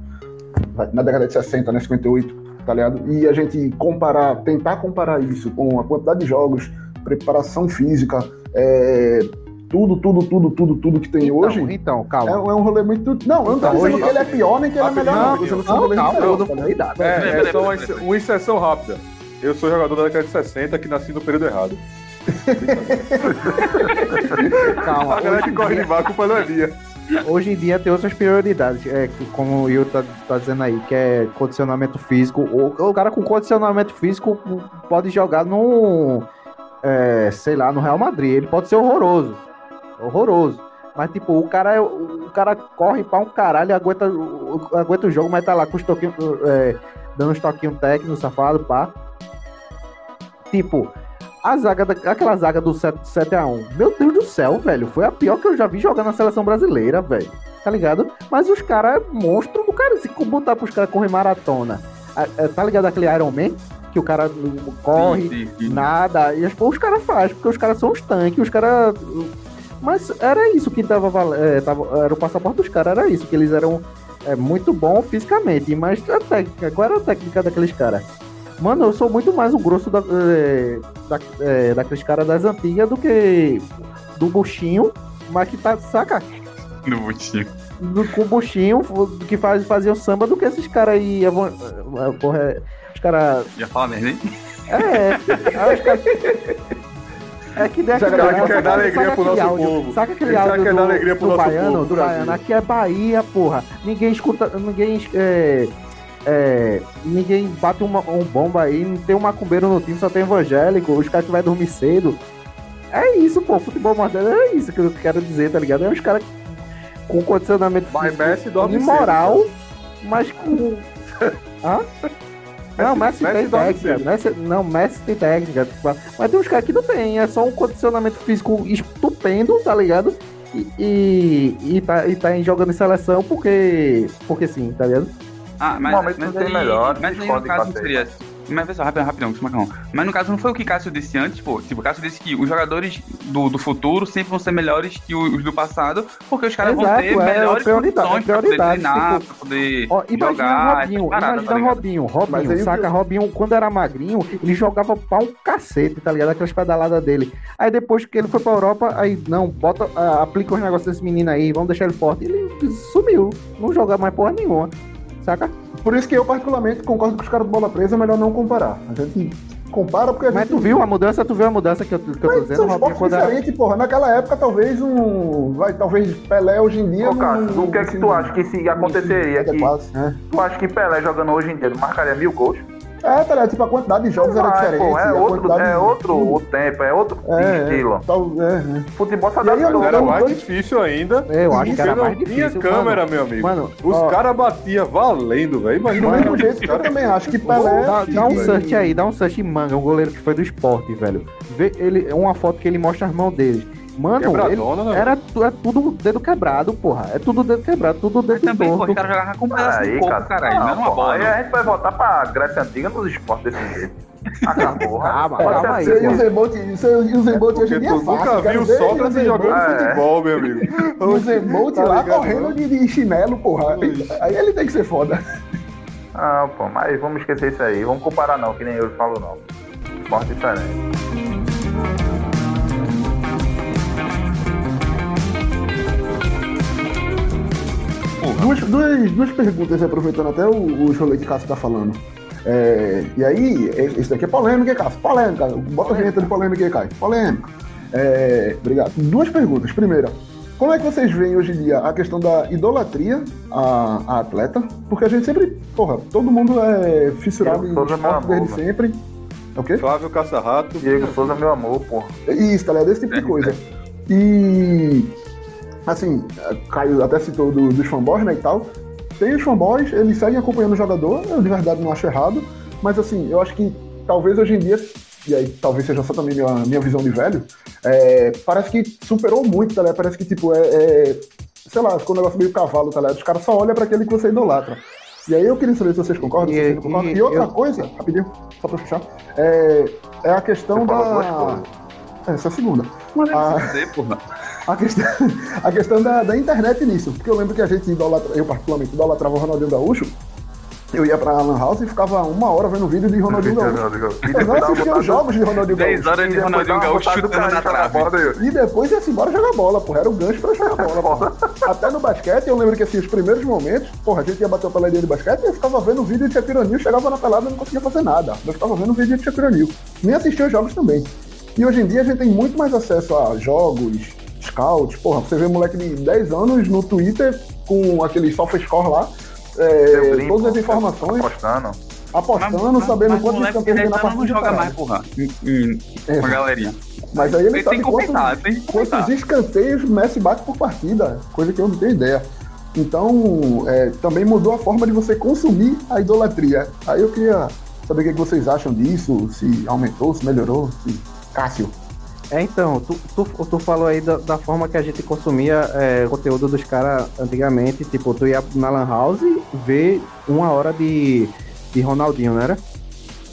na década de 60, né, 58, tá ligado? E a gente comparar, tentar comparar isso com a quantidade de jogos, preparação física, é, tudo, tudo, tudo, tudo, tudo que tem hoje. Então, então, É, calma. é um rolê muito. Não, eu não tô Então, dizendo hoje- que ele é pior nem que ele é melhor, não. Rapidinho. Tô dizendo que são Não, rolês calma, eu diferentes, não tá falei ligado? nada. É, Peraí, é peraí, só uma, peraí, ex- uma exceção rápida. Eu sou jogador da década de 60 que nasci no período errado. Calma. A galera que corre em de dia, barco para não dia. hoje em dia tem outras prioridades, é, como o Will tá, tá dizendo aí, que é condicionamento físico. O, o cara com condicionamento físico pode jogar no. é, sei lá, no Real Madrid. Ele pode ser horroroso. Horroroso. Mas, tipo, o cara, é- o cara corre pra um caralho, aguenta, aguenta o jogo, mas tá lá com os toquinhos, é, dando uns toquinhos técnicos, safado, pá. Tipo, a zaga, da- aquela zaga do 7, 7x1, meu Deus do céu, velho, foi a pior que eu já vi jogar na seleção brasileira, velho. Tá ligado? Mas os caras é monstro do cara. Se botar pros caras correr maratona, é, tá ligado aquele Iron Man? Que o cara não corre, Sim, sim, sim. nada. E os caras fazem, porque os caras são os tanques, os caras. Mas era isso que tava, é, tava Era o passaporte dos caras, era isso, que eles eram é, muito bons fisicamente. Mas a técnica, qual era a técnica daqueles caras? Mano, eu sou muito mais o grosso da, é, da- é, daqueles caras das antigas do que do buchinho, mas que tá, saca? No botinho. Do, com o buchinho que faz, fazia o samba do que esses caras aí. vou- é, Porra, é, os caras Já fala merda, hein? é, aí os caras. É que deve cara que quer dar alegria pro nosso povo. Saca aquele áudio quer do, dar alegria pro do nosso baiano, povo, do Brasil. baiano. Aqui é Bahia, porra. Ninguém escuta, ninguém é, é, ninguém bate uma, um bomba aí, não tem um macumbeiro no time, só tem evangélico, os caras que vai dormir cedo. É isso, pô, futebol moderno é isso que eu quero dizer, tá ligado? É os caras com condicionamento Vai físico Messi dorme imoral, mas com... Hã? Não, Messi, Messi tem técnica. cedo. Messi, não, Messi tem técnica. tipo, Mas tem uns caras que não tem. É só um condicionamento físico estupendo, tá ligado? E, e, e tá, e tá jogando em seleção porque. Porque sim, tá ligado? Ah, mas, mas não tem aí, melhor, mas aí no caso não seria. Mas pessoal, rapidão, rapidão, com esse macarrão. Mas no caso não foi o que Cássio disse antes, pô. Tipo, o Cássio disse que os jogadores do, do futuro sempre vão ser melhores que os do passado, porque os caras vão Exato, ter é melhores prioridade, condições é pra poder prioridade, treinar, tipo, pra poder Ó, imagina jogar, Robinho, essas paradas, imagina tá? Robinho, Mas Robinho, aí saca? que- Robinho, quando era magrinho, ele jogava pra um cacete, tá ligado? Aquelas pedaladas dele. Aí depois que ele foi pra Europa, aí, não, bota, ah, aplica os negócios desse menino aí, vamos deixar ele forte. Ele sumiu, não joga mais porra nenhuma, saca? Por isso que eu, particularmente, concordo com os caras do bola presa, é melhor não comparar. A gente compara porque a Mas gente. tu viu a mudança, tu viu a mudança que eu, que eu tô Mas dizendo, são esportes quando diferentes, porra. Naquela época, talvez um. Vai, talvez Pelé hoje em dia. Ô, Cássio, não- o que é que tu acha que se aconteceria aqui? né? Tu acha que Pelé jogando hoje em dia marcaria mil gols? É, tá ligado? Tipo, a quantidade de jogos era diferente. pô, é outro, é de- outro o tempo, é outro É, estilo. é, tal, é, é. Futebol adaptou. eu Era não- mais dois- difícil ainda. Eu acho que Porque era não mais tinha difícil, câmera, mano. meu amigo. Mano, Os caras batiam valendo, velho. Do Imagina. mesmo jeito que eu também acho que Pelé. Dá, dá um search aí, dá um search em manga, um goleiro que foi do esporte, velho. Vê ele, uma foto que ele mostra as mãos dele. Mano, ele, né? era é tudo dedo quebrado, porra. É tudo dedo quebrado, tudo dedo Também, pô, torto. os caras jogavam com um pedaço Aí, de corpo, cara. caralho. Não, é uma pô, bola. Aí não. a gente vai voltar pra Grécia Antiga nos esportes desse jeito. Acabou. Calma, calma ser aí, Você e assim, o e o Zembolt hoje Porque em dia é tu fácil. nunca viu ver Sócrates o jogando É. futebol, meu amigo. O Zembolt Tá lá ligado, correndo de, de chinelo, porra. Aí ele tem que ser foda. Ah, pô, mas vamos esquecer isso aí. Vamos comparar não, que nem eu falo não. Esporte diferente. Duas, duas, duas perguntas, aproveitando até o, o rolê que o Cássio tá falando. É, e aí, esse daqui é polêmica, hein, Cássio? Polêmica. Bota a vinheta de polêmica aí, Caio. Polêmica. É, obrigado. Duas perguntas. Primeira, como é que vocês veem hoje em dia a questão da idolatria à, à atleta? Porque a gente sempre, porra, todo mundo é fissurado Eu em sou do meu esporte amor, desde mano. sempre. É o quê? Flávio Caçarrato. Diego Souza, meu amor, pô. Isso, tá ligado? Esse tipo de coisa. E, assim, Caio até citou do- dos fanboys, né, e tal. Tem os fanboys, eles seguem acompanhando o jogador, eu de verdade não acho errado, mas assim, eu acho que talvez hoje em dia, e aí talvez seja só também minha, minha visão de velho, é, parece que superou muito, tá ligado? Parece que, tipo, é, é- sei lá, ficou um negócio meio cavalo, tá ligado? Os caras só olham pra aquele que você idolatra. E aí eu queria saber se vocês concordam, se E- vocês não concordam. E, e outra eu- coisa, rapidinho, só pra fechar, é, é a questão da... coisas. Essa é a segunda. Mas Ah. deve ser, porra. A questão, a questão da, da internet nisso. Porque eu lembro que a gente idolatra, eu particularmente idolatrava o Ronaldinho Gaúcho. Eu ia pra Lan House e ficava uma hora vendo vídeo de Ronaldinho Gaúcho. E Eu não assistia os jogos de Ronaldinho 10 Gaúcho. horas E de Ronaldinho Gaúcho chutando na trave. daí. E depois ia-se embora jogar bola, porra. Era o gancho pra jogar bola. Até no basquete, eu lembro que assim, os primeiros momentos, porra, a gente ia bater o peladinha de basquete e eu ficava vendo vídeo de Shaquille O'Neal, chegava na pelada e não conseguia fazer nada. Eu ficava vendo vídeo de Shaquille O'Neal. Nem assistia os jogos também. E hoje em dia a gente tem muito mais acesso a jogos, scouts, porra, você vê moleque de 10 anos no Twitter com aquele SofaScore lá, é, brinco, todas as informações, Apostando. apostando, sabendo mas quantos campeões tem na 10 anos partida. não joga mais, porra. Em- em- É. Com a galerinha. Mas aí ele Tem, sabe quantos, compensar, quantos escanteios o Messi bate por partida, coisa que eu não tenho ideia. Então, é, também mudou a forma de você consumir a idolatria. Aí eu queria saber o que que vocês acham disso, se aumentou, se melhorou, se... Cássio. É, então, tu, tu, tu falou aí da, da forma que a gente consumia é, conteúdo dos caras antigamente. Tipo, tu ia na Lan House ver uma hora de, de Ronaldinho, não era?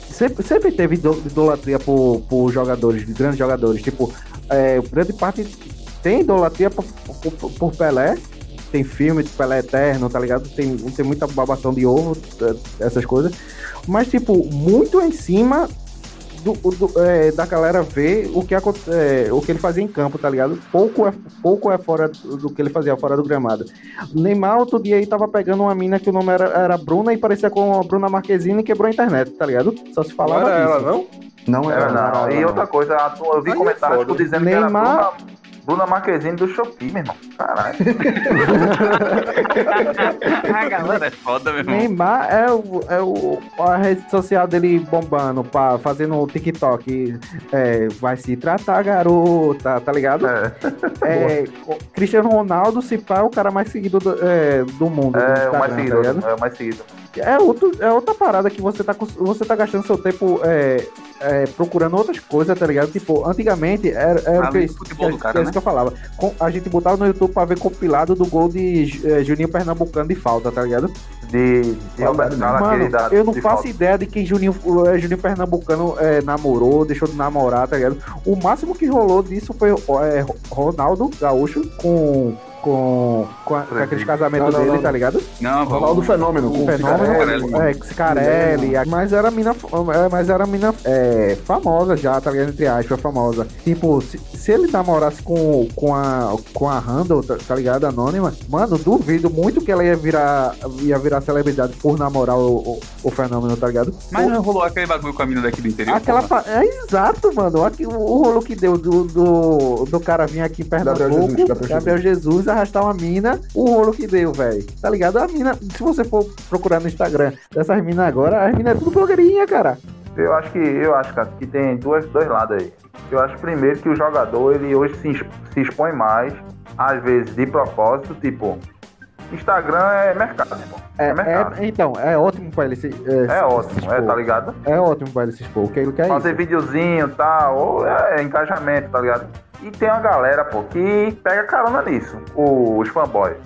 Sempre, sempre teve ido- idolatria por, por jogadores, grandes jogadores. Tipo, é, grande parte tem idolatria por, por, por Pelé. Tem filme de Pelé Eterno, tá ligado? Tem, tem muita babação de ovo, eh, essas coisas. Mas, tipo, muito em cima do, do- é, da galera ver o que, é, o que ele fazia em campo, tá ligado? Pouco é, pouco é fora do, que ele fazia fora do gramado. Neymar, outro dia aí, tava pegando uma mina que o nome era, era Bruna e parecia com a Bruna Marquezine e quebrou a internet, tá ligado? Só se Não falava era ela, disso. não? Não Era não. E outra coisa, eu vi Aí é comentários dizendo Neymar- que era Bruna, Bruna Marquezine do Shopee, meu irmão. Caralho. a galera é foda, meu irmão. Neymar é, o, é o, a rede social dele bombando, pá, fazendo o TikTok. É, vai se tratar, garota, tá ligado? É, É, Cristiano Ronaldo, se pá, é o cara mais seguido do, é, do mundo. do é o mais seguido. tá? É o mais seguido. É, outro, é outra parada que você tá, você tá gastando seu tempo é, é, procurando outras coisas, tá ligado? Tipo, antigamente era, era o que, futebol que- cara, que né? que eu falava. Com- a gente botava no YouTube pra ver compilado do gol de é, Juninho Pernambucano de falta, tá ligado? De, de aquele Mano, da. eu não faço falta. ideia de quem Juninho, é, Juninho Pernambucano é, namorou, deixou de namorar, tá ligado? O máximo que rolou disso foi é, Ronaldo Gaúcho com, com, com, a- com aqueles casamentos Não, não, dele, não. tá ligado? Não, Ronaldo Fenômeno. com O o fenômeno, Cicarelli. é, Cicarelli, mas era mina, é, mas era mina é, famosa já, tá ligado? Entre aspas, famosa. Tipo, se, se ele namorasse com, com a com a Randall, tá, tá ligado? Anônima, mano, duvido muito que ela ia virar ia virar celebridade por namorar o, o, o fenômeno, tá ligado? Mas não rolou aquele bagulho com a mina daqui do interior? Aquela pa- é exato, mano. Aqui, o, o rolo que deu do, do, do cara vir aqui em Gabriel Pernambuco, Jesus, Gabriel Gabriel Jesus, arrastar uma mina, o rolo que deu, velho. Tá ligado? A mina, se você for procurar no Instagram dessas minas agora, as minas é tudo blogueirinha, cara. Eu acho que, eu acho, cara, que tem duas, dois lados aí. Eu acho primeiro que o jogador, ele hoje se, se expõe mais, às vezes de propósito, tipo, Instagram é mercado, irmão. É, É, mercado. é- então, é ótimo pra ele se. É, É, se- se ótimo, é, tá ligado? É ótimo pra ele se expor. O que ele quer é Fazer isso. videozinho e tal, ou é, engajamento, tá ligado? E tem uma galera, pô, que pega carona nisso, os fanboys.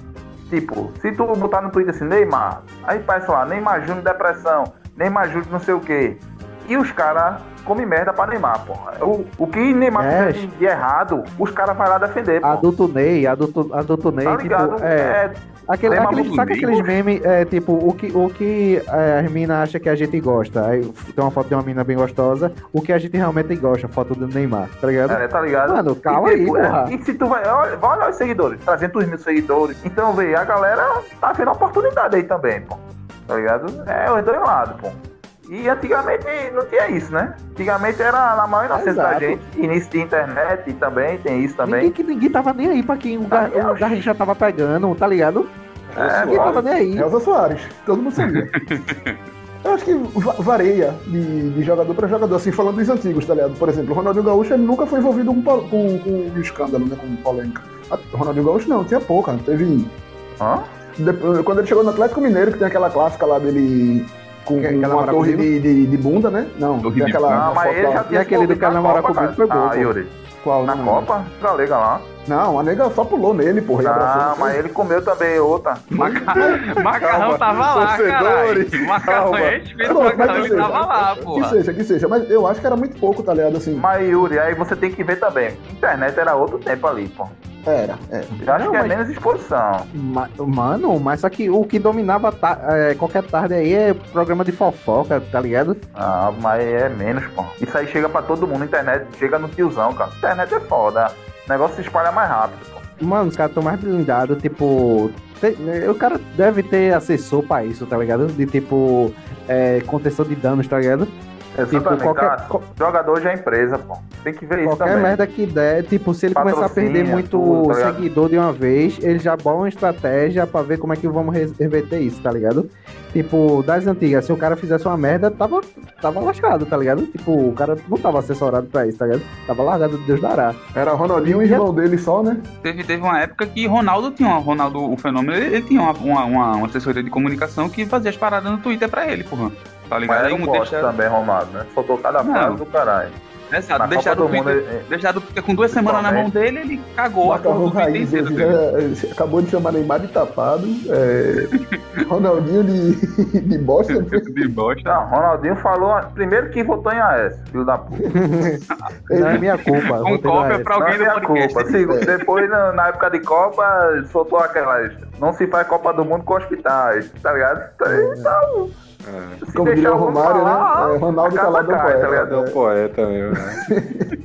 Tipo, se tu botar no Twitter assim, Neymar, aí faz lá, Neymar Júnior depressão, Neymar Júnior não sei o quê. E os caras comem merda pra Neymar, pô. O, o que Neymar É. fizer de, errado, os caras vão lá defender, pô. Adulto Ney, adulto, adulto Ney, Tá ligado? tipo, é, é, Aquele, aquele, saca aqueles memes, é, tipo, o que, o que é, as minas acham que a gente gosta? Aí tem uma foto de uma mina bem gostosa, o que a gente realmente gosta, foto do Neymar, tá ligado? É, tá ligado? Mano, calma e, aí, é, porra. e se tu vai, olha, vai olhar os seguidores, 300 mil seguidores. Então, vê, a galera tá vendo oportunidade aí também, pô. Tá ligado? É os dois lados, pô. E antigamente não tinha isso, né? Antigamente era na maior inocência da gente. Início de internet também, tem isso Ninguém, também. que ninguém tava nem aí pra quem o, gar, o Garrincha tava pegando, tá ligado? É, ninguém tava nem aí. Elza Soares, todo mundo sabia. Eu acho que va- varia de, de jogador para jogador, assim, falando dos antigos, tá ligado? Por exemplo, o Ronaldinho Gaúcho ele nunca foi envolvido com, com, com um escândalo, né? Com polêmica. A- O Ronaldinho Gaúcho não, tinha pouca. Teve. Hã? depois- quando ele chegou no Atlético Mineiro, que tem aquela clássica lá dele com, Que- com uma torre de, de, de bunda, né? Não, Torre tem de- aquela. Não, mas foto ele já tinha aquele do que ela na namora Copa, comigo foi bom, Ah. Yuri. Qual? Na Copa, galega lá. Não, a nega só pulou nele, porra. abraçou. Não, mas ele comeu também outra. Maca- Macarrão Calma, tava lá, caralho. Macarrão, calma. respeita o macarrão, que ele seja. tava lá, Que porra. seja, que seja. Mas eu acho que era muito pouco, tá ligado? Assim, Mas Yuri, aí você tem que ver também. Internet era outro tempo ali, pô. era, é. Eu acho Não, que é mas- menos exposição. Ma- Mano, mas só que o que dominava ta- é, qualquer tarde aí é programa de fofoca, tá ligado? Ah, mas é menos, pô. Isso aí chega pra todo mundo, internet chega no tiozão, cara. Internet é foda. O negócio se espalha mais rápido, pô. Mano, os caras estão mais blindados, tipo. tem- o cara deve ter assessor pra isso, tá ligado? De tipo. É, contenção de danos, tá ligado? Exatamente, qualquer- cara. co- Jogador já é empresa, pô. Tem que ver isso Qualquer merda que der, tipo, se ele começar a perder Patrocínio, muito tudo, tá seguidor de uma vez, ele já bola uma estratégia pra ver como é que vamos re- reverter isso, tá ligado? Tipo, das antigas, se o cara fizesse uma merda, tava, tava lascado, tá ligado? Tipo, o cara não tava assessorado pra isso, tá ligado? Tava largado, Deus dará. Era Ronaldinho e o irmão dele só, né? Teve, teve uma época que Ronaldo tinha uma, Ronaldo, o fenômeno, ele, ele tinha uma, uma, uma- uma assessoria de comunicação que fazia as paradas no Twitter pra ele, porra. Tá Mas ligado? era um deixaram- também, Romário, né? Soltou cada frase do caralho. Exato, Na deixaram o Copa do Mundo, deixaram o Twitter com duas semanas na mão dele, ele cagou a do Raiz, inteiro. dele. já, acabou de chamar Neymar de tapado, é, Ronaldinho de, de bosta. De bosta. Não, Ronaldinho falou. Primeiro que votou em AS, filho da puta. Não é minha culpa. Com cópia que- pra Não é alguém do minha podcast. culpa. Se- depois, na, na época de Copa, soltou aquelas. Não se faz Copa do Mundo com hospitais, tá ligado? Então, É. se Como diria deixar o Romário, falar, né? É, Ronaldo a casa calado não cai, poeta. tá ligado? É um poeta mesmo, né?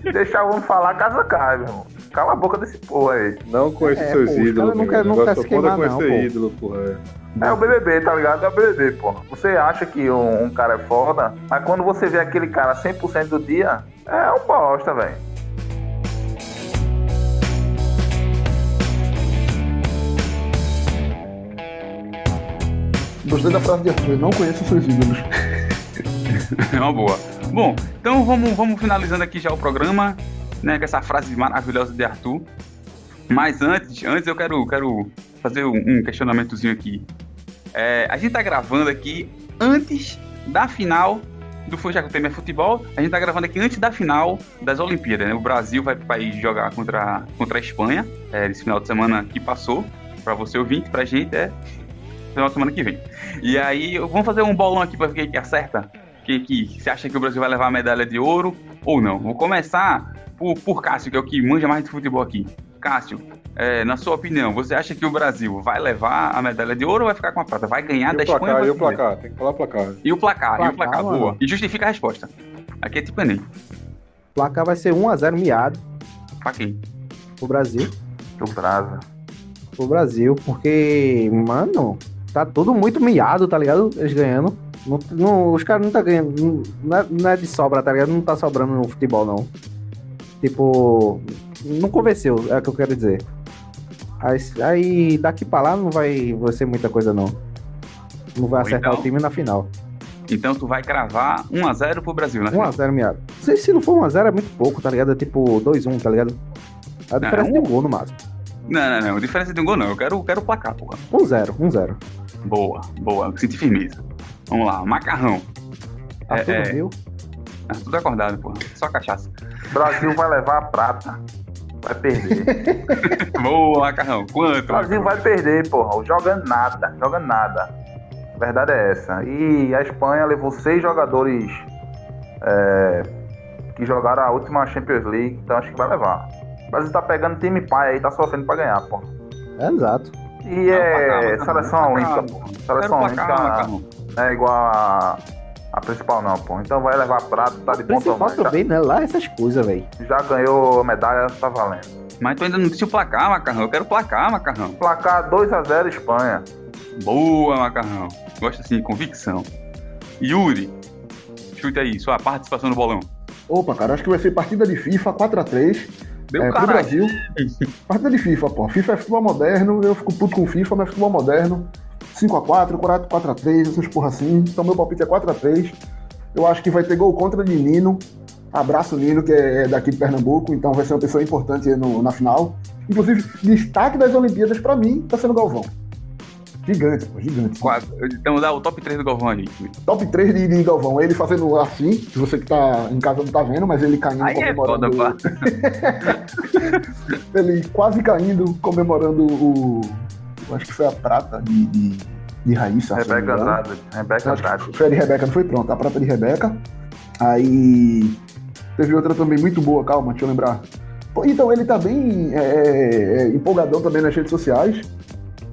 Se deixar o homem falar, a casa cai, meu irmão. Cala a boca desse porra aí. Não conheço É, seus pô, os ídolos. meu. querem só se queimar, não, conhecer pô. ídolo, porra. É o BBB, tá ligado? É o BBB, porra. Você acha que um, um cara é foda, mas quando você vê aquele cara 100% do dia, é um bosta, velho. Gostei da frase de Arthur, não conheço seus ídolos. É uma boa. Bom, então vamos, vamos finalizando aqui já o programa, né? Com essa frase maravilhosa de Arthur. Mas antes, antes eu quero, quero fazer um, questionamentozinho aqui. É, a gente tá gravando aqui antes da final do tema é futebol. A gente tá gravando aqui antes da final das Olimpíadas, né? O Brasil vai pro país jogar contra, contra a Espanha, é, esse final de semana que passou. Pra você ouvinte, pra gente é final de semana que vem. E aí, vamos fazer um bolão aqui pra ver quem que acerta. Que, que você acha que o Brasil vai levar a medalha de ouro ou não? Vou começar por, por Cássio, que é o que manja mais de futebol aqui. Cássio, é, na sua opinião, você acha que o Brasil vai levar a medalha de ouro ou vai ficar com a prata? Vai ganhar E da o Espanha? placar, ou e o placar? Tem que falar placar. E o placar, e o Placar, placar, mano. boa. E justifica a resposta. Aqui é tipo Enem. O placar vai ser 1x0 miado Pra quem? pro Brasil. Do Brasa. Pro Brasil, porque, mano, tá tudo muito miado, tá ligado? Eles ganhando. Não- não- os caras não tá ganhando. Não é, não é de sobra, tá ligado? Não tá sobrando no futebol, não. Tipo, não convenceu, é o que eu quero dizer. Aí, aí daqui pra lá não vai, vai ser muita coisa, não. Não vai Ou acertar então- o time na final. Então tu vai cravar 1x0 pro Brasil, né? 1x0 miado. Se, se não for 1x0 é muito pouco, tá ligado? É tipo 2x1, tá ligado? A diferença um- de um gol no máximo. Não, não, não. Diferença de um gol não. Eu quero, quero o placar, porra. 1x0, 1x0. Boa, boa. Senti firmeza. Vamos lá, macarrão. Arthur É, é. viu? Ah, tudo acordado, porra. Só cachaça. Brasil vai levar a prata. Vai perder. Boa, macarrão. Quanto? Brasil vai perder, porra. Joga nada. Joga nada. A verdade é essa. E a Espanha levou seis jogadores é, que jogaram a última Champions League, então acho que vai levar. O Brasil tá pegando time pai aí, tá sofrendo pra ganhar, porra. É exato. E é Macarrão, seleção macarrão, olímpica. Quero Seleção olímpica não é igual a, a principal não, pô. Então vai levar prata, tá de mais. Já, também, né? Lá essas coisas, velho. já ganhou medalha, tá valendo. Mas tu ainda não o placar, macarrão. Eu quero placar, macarrão. Placar 2x0 Espanha. Boa, macarrão. Gosto assim, convicção. Yuri, chute aí, sua participação no bolão. Opa, cara, acho que vai ser partida de FIFA 4x3 Deu é, pro caralho. Brasil. partida de FIFA, pô. FIFA é futebol moderno, eu fico puto com FIFA, mas é futebol moderno. 5x4, 4x3, essas porra assim. Então meu palpite é 4x3. Eu acho que vai ter gol contra de Nino. Abraço Nino, que é daqui de Pernambuco, então vai ser uma pessoa importante no- na final. Inclusive, destaque das Olimpíadas pra mim tá sendo Galvão. Gigante, pô, gigante. Quatro. Então dá o top 3 do Galvão aí. Top 3 de, de Galvão. Ele fazendo assim, que você que tá em casa não tá vendo, mas ele caindo Aí é foda, comemorando. pá. ele quase caindo, comemorando o. Acho que foi a prata de, de, de Raíssa. se Rebeca. Andrade. Rebeca que foi a de Rebeca, não foi pronto, a prata de Rebeca. Aí teve outra também muito boa, calma, deixa eu lembrar. Então ele tá bem é, é, é, empolgadão também nas redes sociais.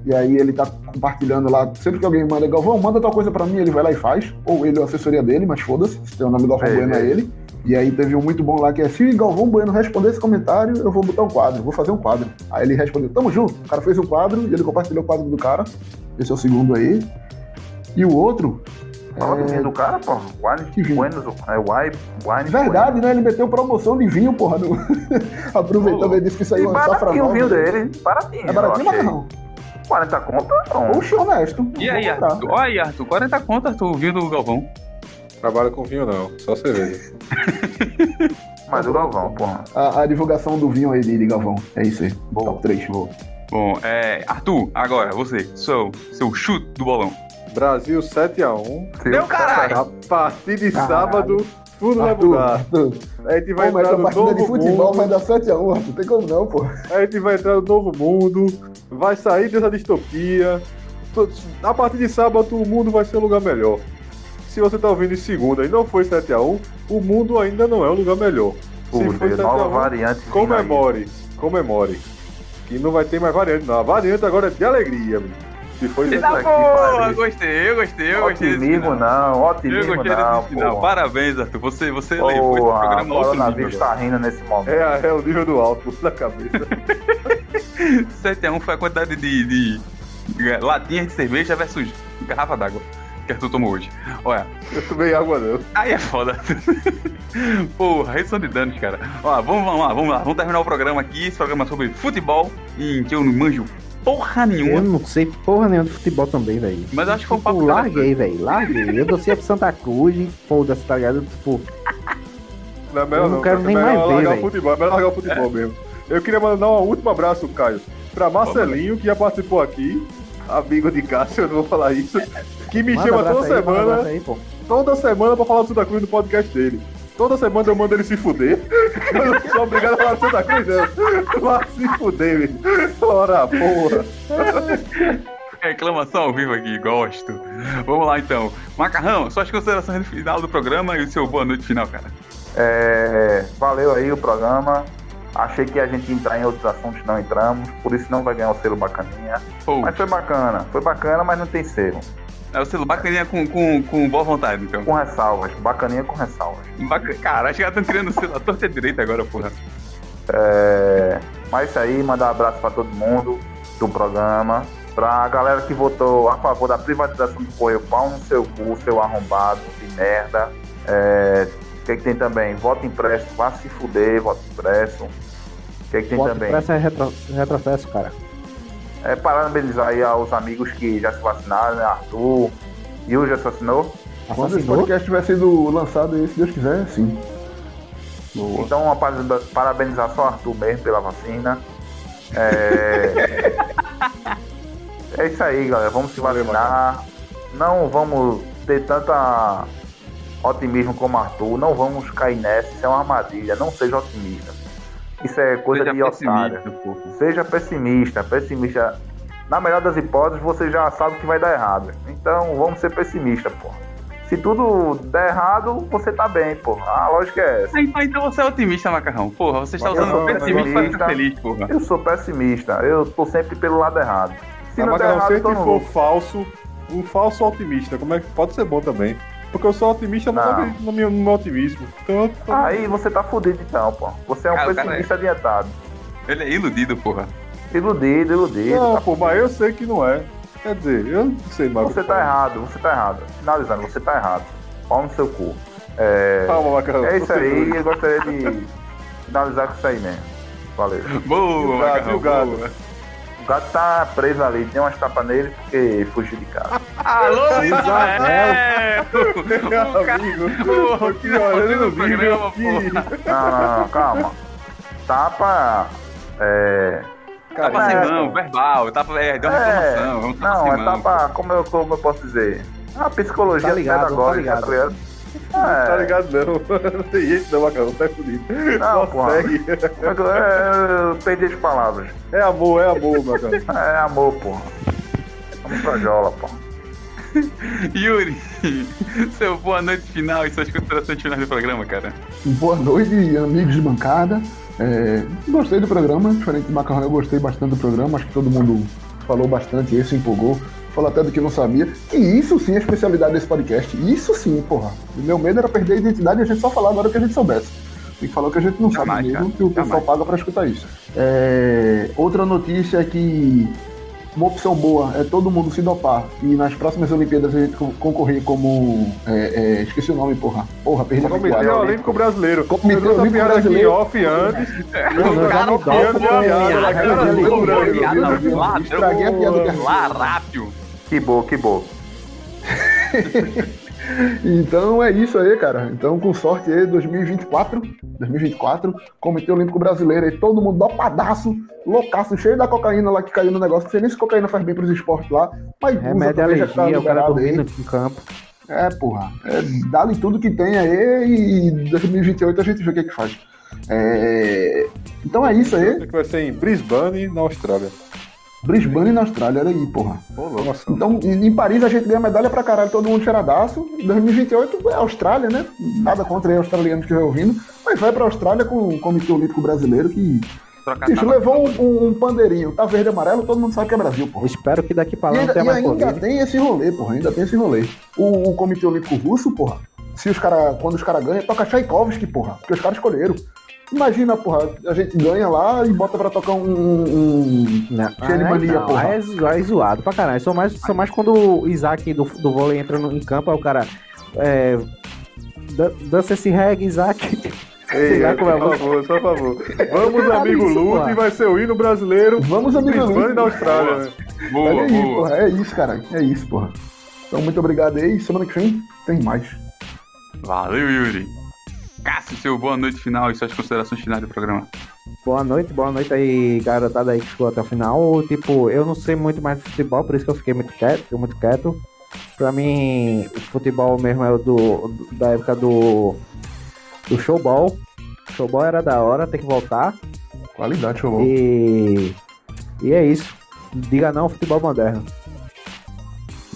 E aí ele tá compartilhando lá, sempre que alguém manda, Galvão, manda tal coisa pra mim, ele vai lá e faz. Ou ele ou a assessoria dele, mas foda-se, se tem o nome Galvão É, Bueno é é. ele. E aí teve um muito bom lá que é, se Galvão Bueno responder esse comentário, eu vou botar um quadro, vou fazer um quadro. Aí ele respondeu, tamo junto. O cara fez um quadro e ele compartilhou o quadro do cara. Esse é o segundo aí. E o outro, Fala do vinho do cara, pô. Wine, vinho? Buenos, é wine, wine Verdade, né? Ele meteu promoção de vinho, porra. No... Aproveitando, ele disse que saiu uma safra baratinho o vinho dele. Baratinho. É baratinho, mas não. 40 conto, não. Oxe, honesto. E aí, comprar. Arthur? Olha aí, Arthur. 40 conto, Arthur, viu do Galvão. Trabalho com vinho não, só cerveja. Mas o Galvão, porra. A, a divulgação do vinho aí de, de Galvão. É isso aí. Boa. Top 3. Boa. Bom, é. Arthur, agora, você, seu, seu chute do bolão. Brasil 7x1. Meu caralho! A partir de Caralho. sábado, tudo vai Arthur, mudar. Arthur. A gente vai Pô, entrar no novo de futebol mundo. vai dar 7x1, Arthur. Tem como não, pô. A gente vai entrar no novo mundo. Vai sair dessa distopia. A partir de sábado, o mundo vai ser um lugar melhor. Se você tá ouvindo em segunda e não foi 7x1, o mundo ainda não é um lugar melhor. Se Puta, foi nova 7x1, variante. vindo aí. comemore. Comemore. Que não vai ter mais variante, não. A variante agora é de alegria, meu. Se foi 7x1. que Porra, pariu. gostei, eu gostei, eu gostei. Otimismo final. não, Eu otimismo gostei não, final. porra. Parabéns, Arthur. Você, você levou esse Porra, programa outro nível. tá rindo nesse momento. É, é o nível do alto da cabeça. 7x1 foi a quantidade de, de, de latinhas de cerveja versus garrafa d'água que Arthur tomou hoje. Olha, Eu tomei água não. aí é foda. Porra, redução de danos, cara. Ó, vamos, vamos lá, vamos lá. Vamos terminar o programa aqui. Esse programa é sobre futebol, em que eu não manjo porra Eu nenhuma. não sei porra nenhuma de futebol também, velho. Mas eu acho que foi um papo Tipo, larguei, velho. Larguei. Eu torcia pro Santa Cruz e foda-se, tá ligado? Tipo, Não é melhor Eu não quero é nem mais ver, largar o velho. futebol, é melhor largar o futebol mesmo. Eu queria mandar um último abraço, Caio, pra Marcelinho, que já participou aqui, amigo de Cássio, eu não vou falar isso, que me manda chama toda aí, semana, aí, toda semana pra falar do Santa Cruz no podcast dele. Toda semana eu mando ele se fuder. Eu não sou obrigado a falar do Santa Cruz, não. Vai se fuder, velho. Ora, porra. Reclamação ao vivo aqui, gosto. Vamos lá então. Macarrão, suas considerações no final do programa e o seu boa noite final, cara. É, valeu aí o programa. Achei que a gente ia entrar em outros assuntos, não entramos. Por isso não vai ganhar o selo bacaninha. Pô, Mas foi bacana. Foi bacana, mas não tem selo. É o selo bacaninha com, com, com boa vontade, então. Com ressalvas. Bacaninha com ressalvas. Baca... Cara, acho que já estão criando o selo à torta e direita agora, porra. É, mas isso aí, mandar um abraço pra todo mundo do programa. Pra galera que votou a favor da privatização do Correio, pau no seu cu, seu arrombado de merda. É, o que, que tem também? Voto impresso, vá se fuder, voto impresso. O que, que tem Voto também? impresso é retro- retrocesso, cara. É, parabenizar aí aos amigos que já se vacinaram, né? Arthur. E o já se vacinou? Quando esse podcast tiver sido lançado aí, se Deus quiser, sim. Então, uma parabeniza- parabenização ao Arthur mesmo pela vacina. É... é isso aí, galera. Vamos se vacinar. Não vamos ter tanta otimismo como Arthur. Não vamos cair nessa. Isso é uma armadilha. Não seja otimista. Isso é coisa Seja de otário. pessimista. Seja pessimista. Pessimista. Na melhor das hipóteses, você já sabe que vai dar errado. Então, vamos ser pessimistas, porra. Se tudo der errado, você tá bem, porra. A lógica é essa. Ah, então, então você é otimista, Macarrão. Porra, você está usando o pessimista pra ficar pessimista. feliz, porra. Eu sou pessimista, eu tô sempre pelo lado errado. Se A não der Macarrão, errado, se eu tô ele no for falso, um falso otimista, como é que pode ser bom também? Porque eu sou otimista, mas Não. acredito no meu, no meu otimismo. Então, tô- Aí você tá fudido então, pô. Você é um Cara, o cara pessimista adiantado. Ele é iludido, porra. Iludido, iludido. não, tá pô, mas eu sei que não é. Quer dizer, eu não sei mais. Você tá falar. errado, você tá errado. Finalizando, você tá errado. Pau no seu cu. É, Calma, Macarrão. é isso aí, doido. eu gostaria de finalizar com isso aí mesmo. Valeu. Boa, Macarrão. e o gato tá preso ali, tem umas tapas nele porque fugiu de casa. Alô, Isabel! Meu amigo, queria olhar no vídeo. Não, não, não, calma. Tapa. É. Tapa Cara, sem é, mão, verbal, tapa, é, deu uma reclamação, vamos tapa não, é tapa, como eu, como eu posso dizer? É uma psicologia Tá ligado, pedagógica, tá tá ligado? Tá É, ligado, não. Não tem jeito não, Macarrão, tá fudido. Não, porra. é eu- é, eu perdi as palavras. É amor, é amor, Macarrão. É amor, porra. Vamos pra jola, porra. Yuri, seu boa noite final e suas considerações finais do programa, cara. Boa noite, amigos de bancada. É, gostei do programa, diferente do Macarrão, eu gostei bastante do programa. Acho que todo mundo falou bastante, esse empolgou. Falou até do que não sabia. Que isso sim é a especialidade desse podcast. Isso sim, porra. O meu medo era perder a identidade e a gente só falar agora o que a gente soubesse. Tem que falar o que a gente não Jamais, sabe mesmo, cara. que o pessoal Jamais. paga pra escutar isso. É, outra notícia é que uma opção boa é todo mundo se dopar e nas próximas Olimpíadas a gente co- concorrer como. é, é, esqueci o nome, porra. Porra, perdi a Comitê memória. Olímpico Brasileiro. Comitê Olímpico piada aqui Brasileiro. off antes. Eu já me copiando dá, minha piada na piada, cara piada, do Bruno. Piada viu? ladrão. Estraguei a piada do. Larápio. Que boa, que boa. Então é isso aí, cara. Então, com sorte aí, 2024, 2024, Comitê Olímpico Brasileiro aí, todo mundo dopadaço, loucaço, cheio da cocaína lá que caiu no negócio. Não sei nem se cocaína faz bem pros esportes lá, mas usa Remédio também, já tá alergia, o cara dormindo em campo. É, porra. É, dá-lhe tudo que tem aí e 2028 a gente vê o que que faz. É, Então é isso aí. Que vai ser em Brisbane, na Austrália. Brisbane na Austrália, olha aí, porra. Nossa. Então, em Paris a gente ganha medalha pra caralho, todo mundo cheiradaço. Em 2028 é Austrália, né? Nada contra aí australianos que estiver ouvindo. Mas vai pra Austrália com o Comitê Olímpico Brasileiro que. Bicho, levou um, um- um pandeirinho, tá verde e amarelo, todo mundo sabe que é Brasil, porra. Espero que daqui pra E lá não ainda, tenha e mais ainda Covid. tem esse rolê, porra, ainda tem esse rolê. O, o Comitê Olímpico Russo, porra, se os cara, quando os caras ganham, toca Tchaikovsky, porra, porque os caras escolheram. Imagina, porra, a gente ganha lá e bota pra tocar um. um- Não, Cheio de aí mania, não, porra. aí é, zo- é zoado pra caralho. Só mais, só mais quando o Isaac do, do vôlei entra no, em campo, aí o cara. É, dan- dança esse reggae, Isaac. Ei, é por o- favor, só por favor. Vamos, amigo isso, Lute, pô. vai ser o hino brasileiro. Vamos, amigo Brisbane, Lute. na Austrália, né? Boa, Olha aí, boa. porra, é isso, cara. É isso, porra. Então, muito obrigado aí. Semana que vem tem mais. Valeu, Yuri. Cássio, seu boa noite final e suas considerações finais do programa. Boa noite, boa noite aí, garotada aí que chegou até o final. Tipo, eu não sei muito mais de futebol, por isso que eu fiquei muito quieto, fiquei muito quieto. Pra mim, o futebol mesmo é o do, da época do, do showball. Showball era da hora, tem que voltar. Qualidade, show. E, e é isso. Diga não ao futebol moderno.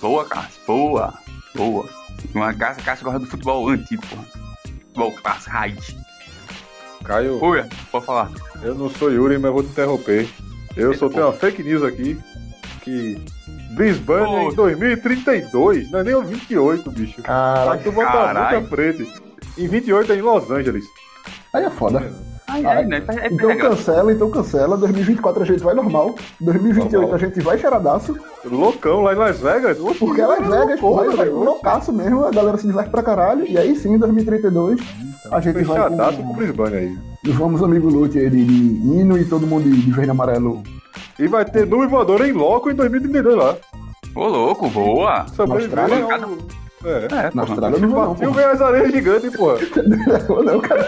Boa, Cássio. Boa. Boa. Uma Cássio, Cássio gosta do futebol antigo, porra. Futebol clássico, raiz. Caio, Oi, pode falar. eu não sou Yuri, mas vou te interromper. Eu soltei uma fake news aqui que Brisbane é Ô. em 2032, não é nem o 28, bicho. Caralho. tá à frente. Em 28 é em Los Angeles. Aí é foda. Ai, ai, né? É Então legal. cancela, então cancela. 2024 a gente vai normal. 2028 Normal. a gente vai cheiradaço. Loucão lá em Las Vegas. Porque é Vegas, porra, velho. Loucaço mesmo. A galera se diverte pra caralho. E aí sim, 2032, a gente vai com com... Brisbane aí. Vamos, amigo Lute, aí de, de hino e todo mundo de, de verde e amarelo. E vai ter nuvem voadora em loco em 2032 lá. Ô, louco, boa. Sobreviveu É. É, Na porra. Austrália eu não não, Bateu porra. ganhar as areias gigantes, porra. Não, não, cara.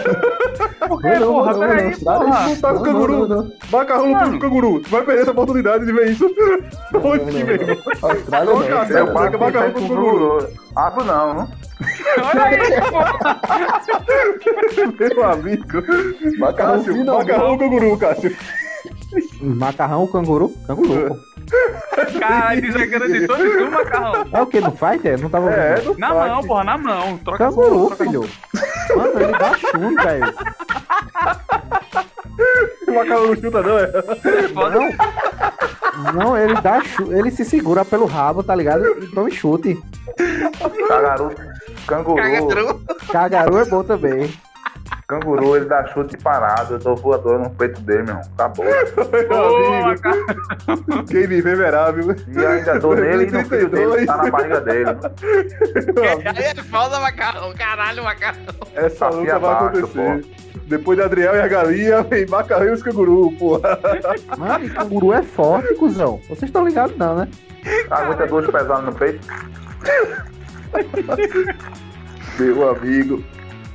Por quê, Não, não, porra? não, Peraí, não, porra. Não tá com não, canguru. não, não. Macarrão no Mano. do canguru. Tu vai perder essa oportunidade de ver isso. Onde Não, que não, não. Austrália Ô, não, eu pago macarrão com canguru. Abro não, não. Olha aí, porra. Meu amigo. Macarrão macarrão no canguru, Cássio. Macarrão, canguru? Canguru. pô. Caralho, isso é grande todo isso, macarrão. É o que? No fighter? Não tava ouvindo. É, no Na parque. mão, porra, na mão. Troca Canguru, troca- filho. Mano, ele dá chute, velho. O macarrão não chuta, não, é? Foda. Não, ele dá chute. Ele se segura pelo rabo, tá ligado? E toma chute. Cagaru, canguru, Cagaru. Cagaru é bom também. Canguru, ele dá chute parado. Eu tô voador no peito dele, meu irmão. Acabou. Meu Boa, amigo. cara. Quem me vê verá, viu? E ainda dou nele e no filho dele, que tá na barriga dele. Aí é foda, macarrão. Caralho, macarrão. Essa Tá luta vai abaixo, acontecer. Depois de Adriel e a galinha, vem macarrão e os canguru, porra. Mano, canguru é forte, cuzão. Vocês estão ligados não, né? Aguenta duas pesadas no peito. Meu amigo.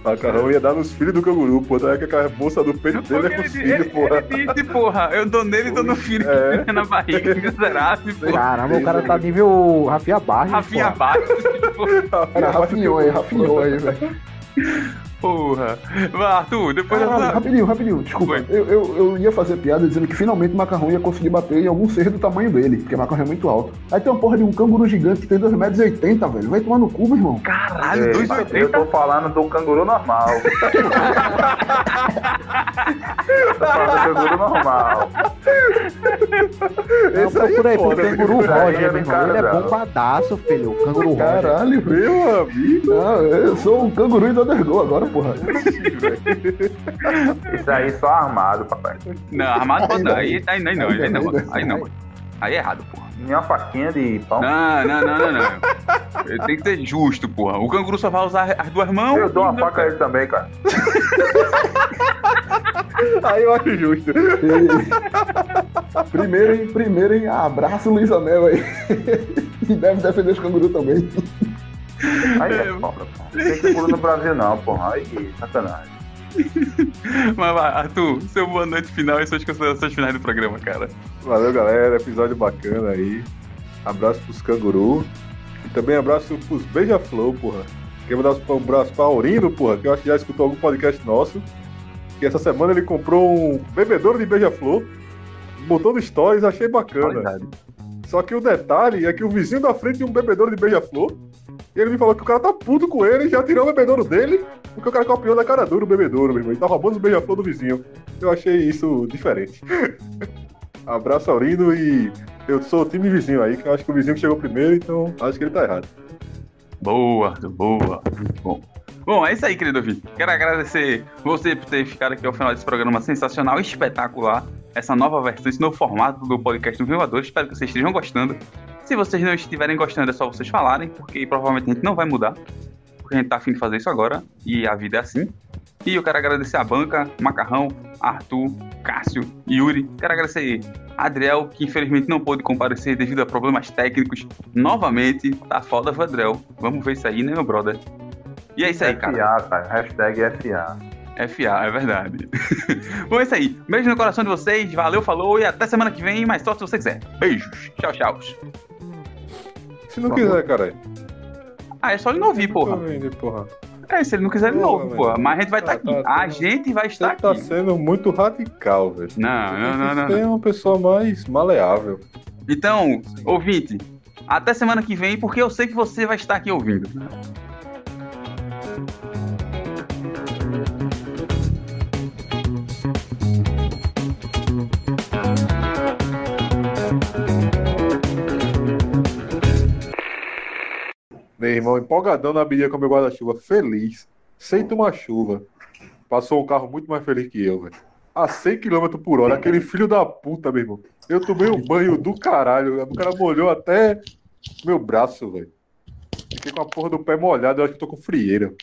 Macarrão ia dar nos filhos do canguru, pô. Tá que aquela bolsa do peito dele é Porque com os ele, filhos, porra. ele disse, porra, eu dou nele e dou no filho É. na barriga, miserável, porra. Caramba, o cara tá nível Rafinha Barros. Rafinha abaixo, porra. Era Rafinhou aí, Rafinhou aí, velho. Porra. Vai, Arthur, depois Caralho, dessa... rapidinho, rapidinho, desculpa. Eu, eu, eu ia fazer piada dizendo que finalmente o macarrão ia conseguir bater em algum ser do tamanho dele, porque o macarrão é muito alto. Aí tem uma porra de um canguru gigante que tem 2,80 metros, e 80, velho. Vai tomar no cu, meu irmão. Caralho, Ei, eu 2,80. tô falando do canguru normal. tô falando do canguru normal. Não, Esse aí procura aí é foda, canguru é Roger, meu irmão. Ele é bombadaço, filho. O canguru Roger. Caralho. Meu amigo. Não, eu sou um canguru do Undergo agora, porra. Isso aí só armado, papai. Não, armado pode não. Aí, aí, aí não, aí não. Aí não. Aí é errado, porra. Minha faquinha de pão. Não, não, não, não, não. Tem que ser justo, porra. O canguru só vai usar as duas mãos. Eu dou uma faca a ele também, cara. Aí eu acho justo. E- primeiro, hein, primeiro, hein, abraço Luiz Anel aí. E deve defender os cangurus também. Aí é foda, pô. Não tem canguru no Brasil não, porra. Aí, sacanagem. Mas vai, Arthur, seu boa noite final e suas considerações finais do programa, cara. Valeu, galera. Episódio bacana aí. Abraço pros canguru. E também abraço pros beija-flor, porra. Quero mandar um abraço pra Aurino, porra, que eu acho que já escutou algum podcast nosso. Que essa semana ele comprou um bebedouro de beija-flor. Botou no stories, achei bacana. Qualidade. Só que o detalhe é que o vizinho da frente tinha um bebedouro de beija-flor. E ele me falou que o cara tá puto com ele já tirou o bebedouro dele, porque o cara copiou da cara dura o bebedouro, meu irmão. Ele tá roubando os beija-flor do vizinho. Eu achei isso diferente. Abraço, Aurino, e eu sou o time vizinho aí, que eu acho que o vizinho chegou primeiro, então acho que ele tá errado. Boa, boa. Muito bom. Bom, é isso aí, querido ouvinte. Quero agradecer você por ter ficado aqui ao final desse programa sensacional, espetacular. Essa nova versão, esse novo formato do podcast do Vivador. Espero que vocês estejam gostando. Se vocês não estiverem gostando, é só vocês falarem, porque provavelmente a gente não vai mudar. Porque a gente tá afim de fazer isso agora, e a vida é assim. E eu quero agradecer a banca, Macarrão, Arthur, Cássio, Yuri. Quero agradecer a Adriel, que infelizmente não pôde comparecer devido a problemas técnicos. Novamente, tá foda, Adriel. Vamos ver isso aí, né, meu brother? E é isso aí, cara. FA, cara. Hashtag FA. FA, é verdade. Bom, é isso aí. Beijo no coração de vocês. Valeu, falou e até semana que vem, mas só se você quiser. Beijos. Tchau, tchau. Se não quiser, cara. Ah, é só ele não ouvir, porra. porra. É, se ele não quiser, ele não ouve, porra. Mas a gente vai estar Tá, aqui. tá, A tá. gente vai Você estar tá aqui. sendo muito radical, velho. Não, não, não, não. Você é uma pessoa mais maleável. Então, ouvinte, até semana que vem, porque eu sei que você vai estar aqui ouvindo. Meu irmão, empolgadão na bilha com meu guarda-chuva, feliz, sem tomar chuva. Passou um carro muito mais feliz que eu, velho. A 100 km por hora, aquele filho da puta, meu irmão. Eu tomei um banho do caralho. O cara molhou até meu braço, velho. Fiquei com a porra do pé molhado, eu acho que tô com frieira.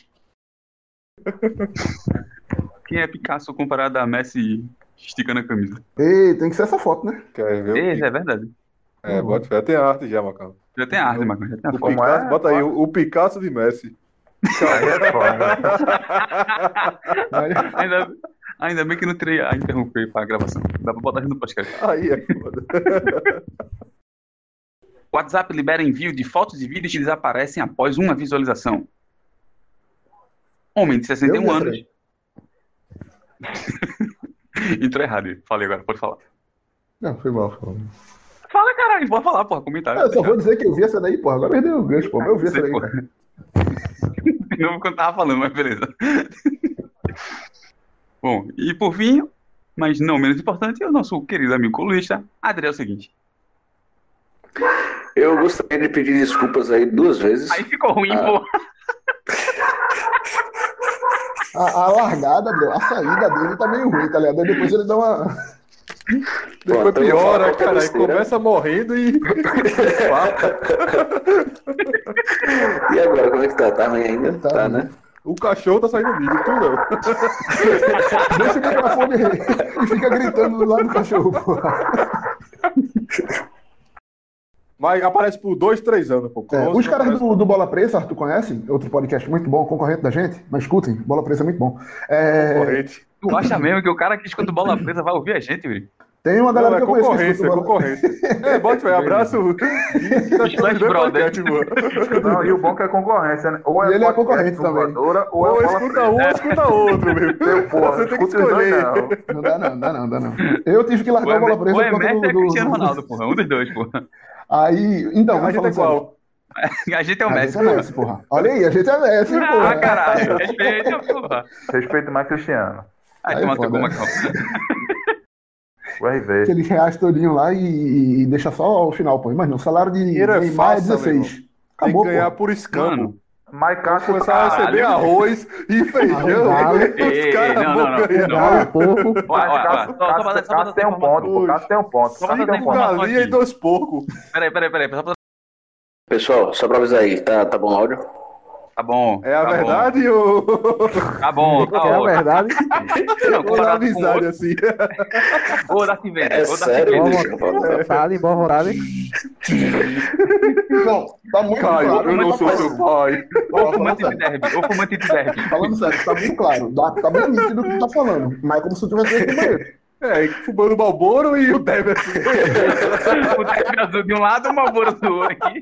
Quem é Picasso comparado a Messi esticando a camisa? Ei, tem que ser essa foto, né? Quer ver? o É, Pi- é verdade. É, bota fé. Tem arte já, Macau. Já tem arte, Marcos. Já tem a O foto. Picasso, é? bota aí, o, o Picasso de Messi. Aí é foda. Ainda, ainda bem que não teria a interromper para a gravação. Dá pra botar no podcast. Aí é foda. WhatsApp libera envio de fotos e vídeos que desaparecem após uma visualização. Homem de 61 Eu anos. Entrou errado. Falei agora, pode falar. Não, foi mal, foi mal. Fala, caralho, pode falar, porra, comentário. Eu só vou dizer que eu vi essa daí, porra. Agora perdeu o gancho, porra. Eu vi essa daí, cara. De novo quando tava falando, mas beleza. Bom, e por fim, mas não menos importante, o nosso querido amigo colunista, Adriel é o seguinte. Eu gostaria de pedir desculpas aí duas vezes. Aí ficou ruim, Ah. pô. A, a largada, a saída dele tá meio ruim, tá ligado? Aí depois ele dá uma. Depois piora, cara. Começa morrendo e. E agora, como é que tá? Tá ruim ainda? Tá, Tá, né? O cachorro tá saindo vídeo, tu não. Deixa o microfone e fica gritando do lado do cachorro, porra. Mas aparece por dois, três anos, pô. É, os caras do, do Bola Presa, Arthur conhece? Outro podcast muito bom, concorrente da gente. Mas escutem, Bola Presa é muito bom. É, Concorrente. Tu acha mesmo que o cara que escuta bola presa vai ouvir a gente, Yuri? tem uma Não, galera é que eu conheço que concorrência, é escuta Bola concorrência. É, bota fé, abraço. Splash Brothers. Não, e o bom é que é concorrência, né? Ou E ele é concorrente também. Ou é Ou escuta presa. um ou escuta outro, meu. Porra, Você tem que escolher. não. Não dá não, dá não, dá não. Eu tive que largar é, a Bola Presa é Messi ou é do- do- Cristiano Ronaldo, porra. Um dos dois, porra. Aí, então, A mas gente é falando qual? A gente é o A Messi, é Messi, porra. Olha aí, a gente é Messi, Ah, porra. caralho. Respeita, porra. Respeito mais Cristiano. Aí, Aí toma é teu foda, goma, né? calma. O RV. Aqueles reais todinho lá e, e deixa só o final, pô. Imagina, o salário de é Neymar é fácil, 16. Tem Acabou, que ganhar pô. por escambo. Mas Cássio começar a receber arroz e feijão. Os caras não, vão ganhar. porco. Cássio, tem um ponto. Cássio tem um ponto. Cássio tem um ponto. galinha e dois porcos. Peraí, peraí, peraí. Pessoal, só pra avisar aí, tá, tá bom o áudio? Tá bom. É a tá verdade ou. Bom, tá bom, tá É a verdade. Não, Ou com amizade outro- assim? Ou da Civete. É ou da sério. Sabe, boa vontade. Não, tá muito Caio, claro. eu não sou tá seu pai. Ou falando fumante de sério. derby. Ou fumante de derby. Falando sério, tá bem claro. Tá, bem nítido o que tu tá falando. Mas é como se tu tivesse do banheiro. É, fumando Malboro e o Deve assim. o derby azul de um lado, uma bolsa do outro aqui.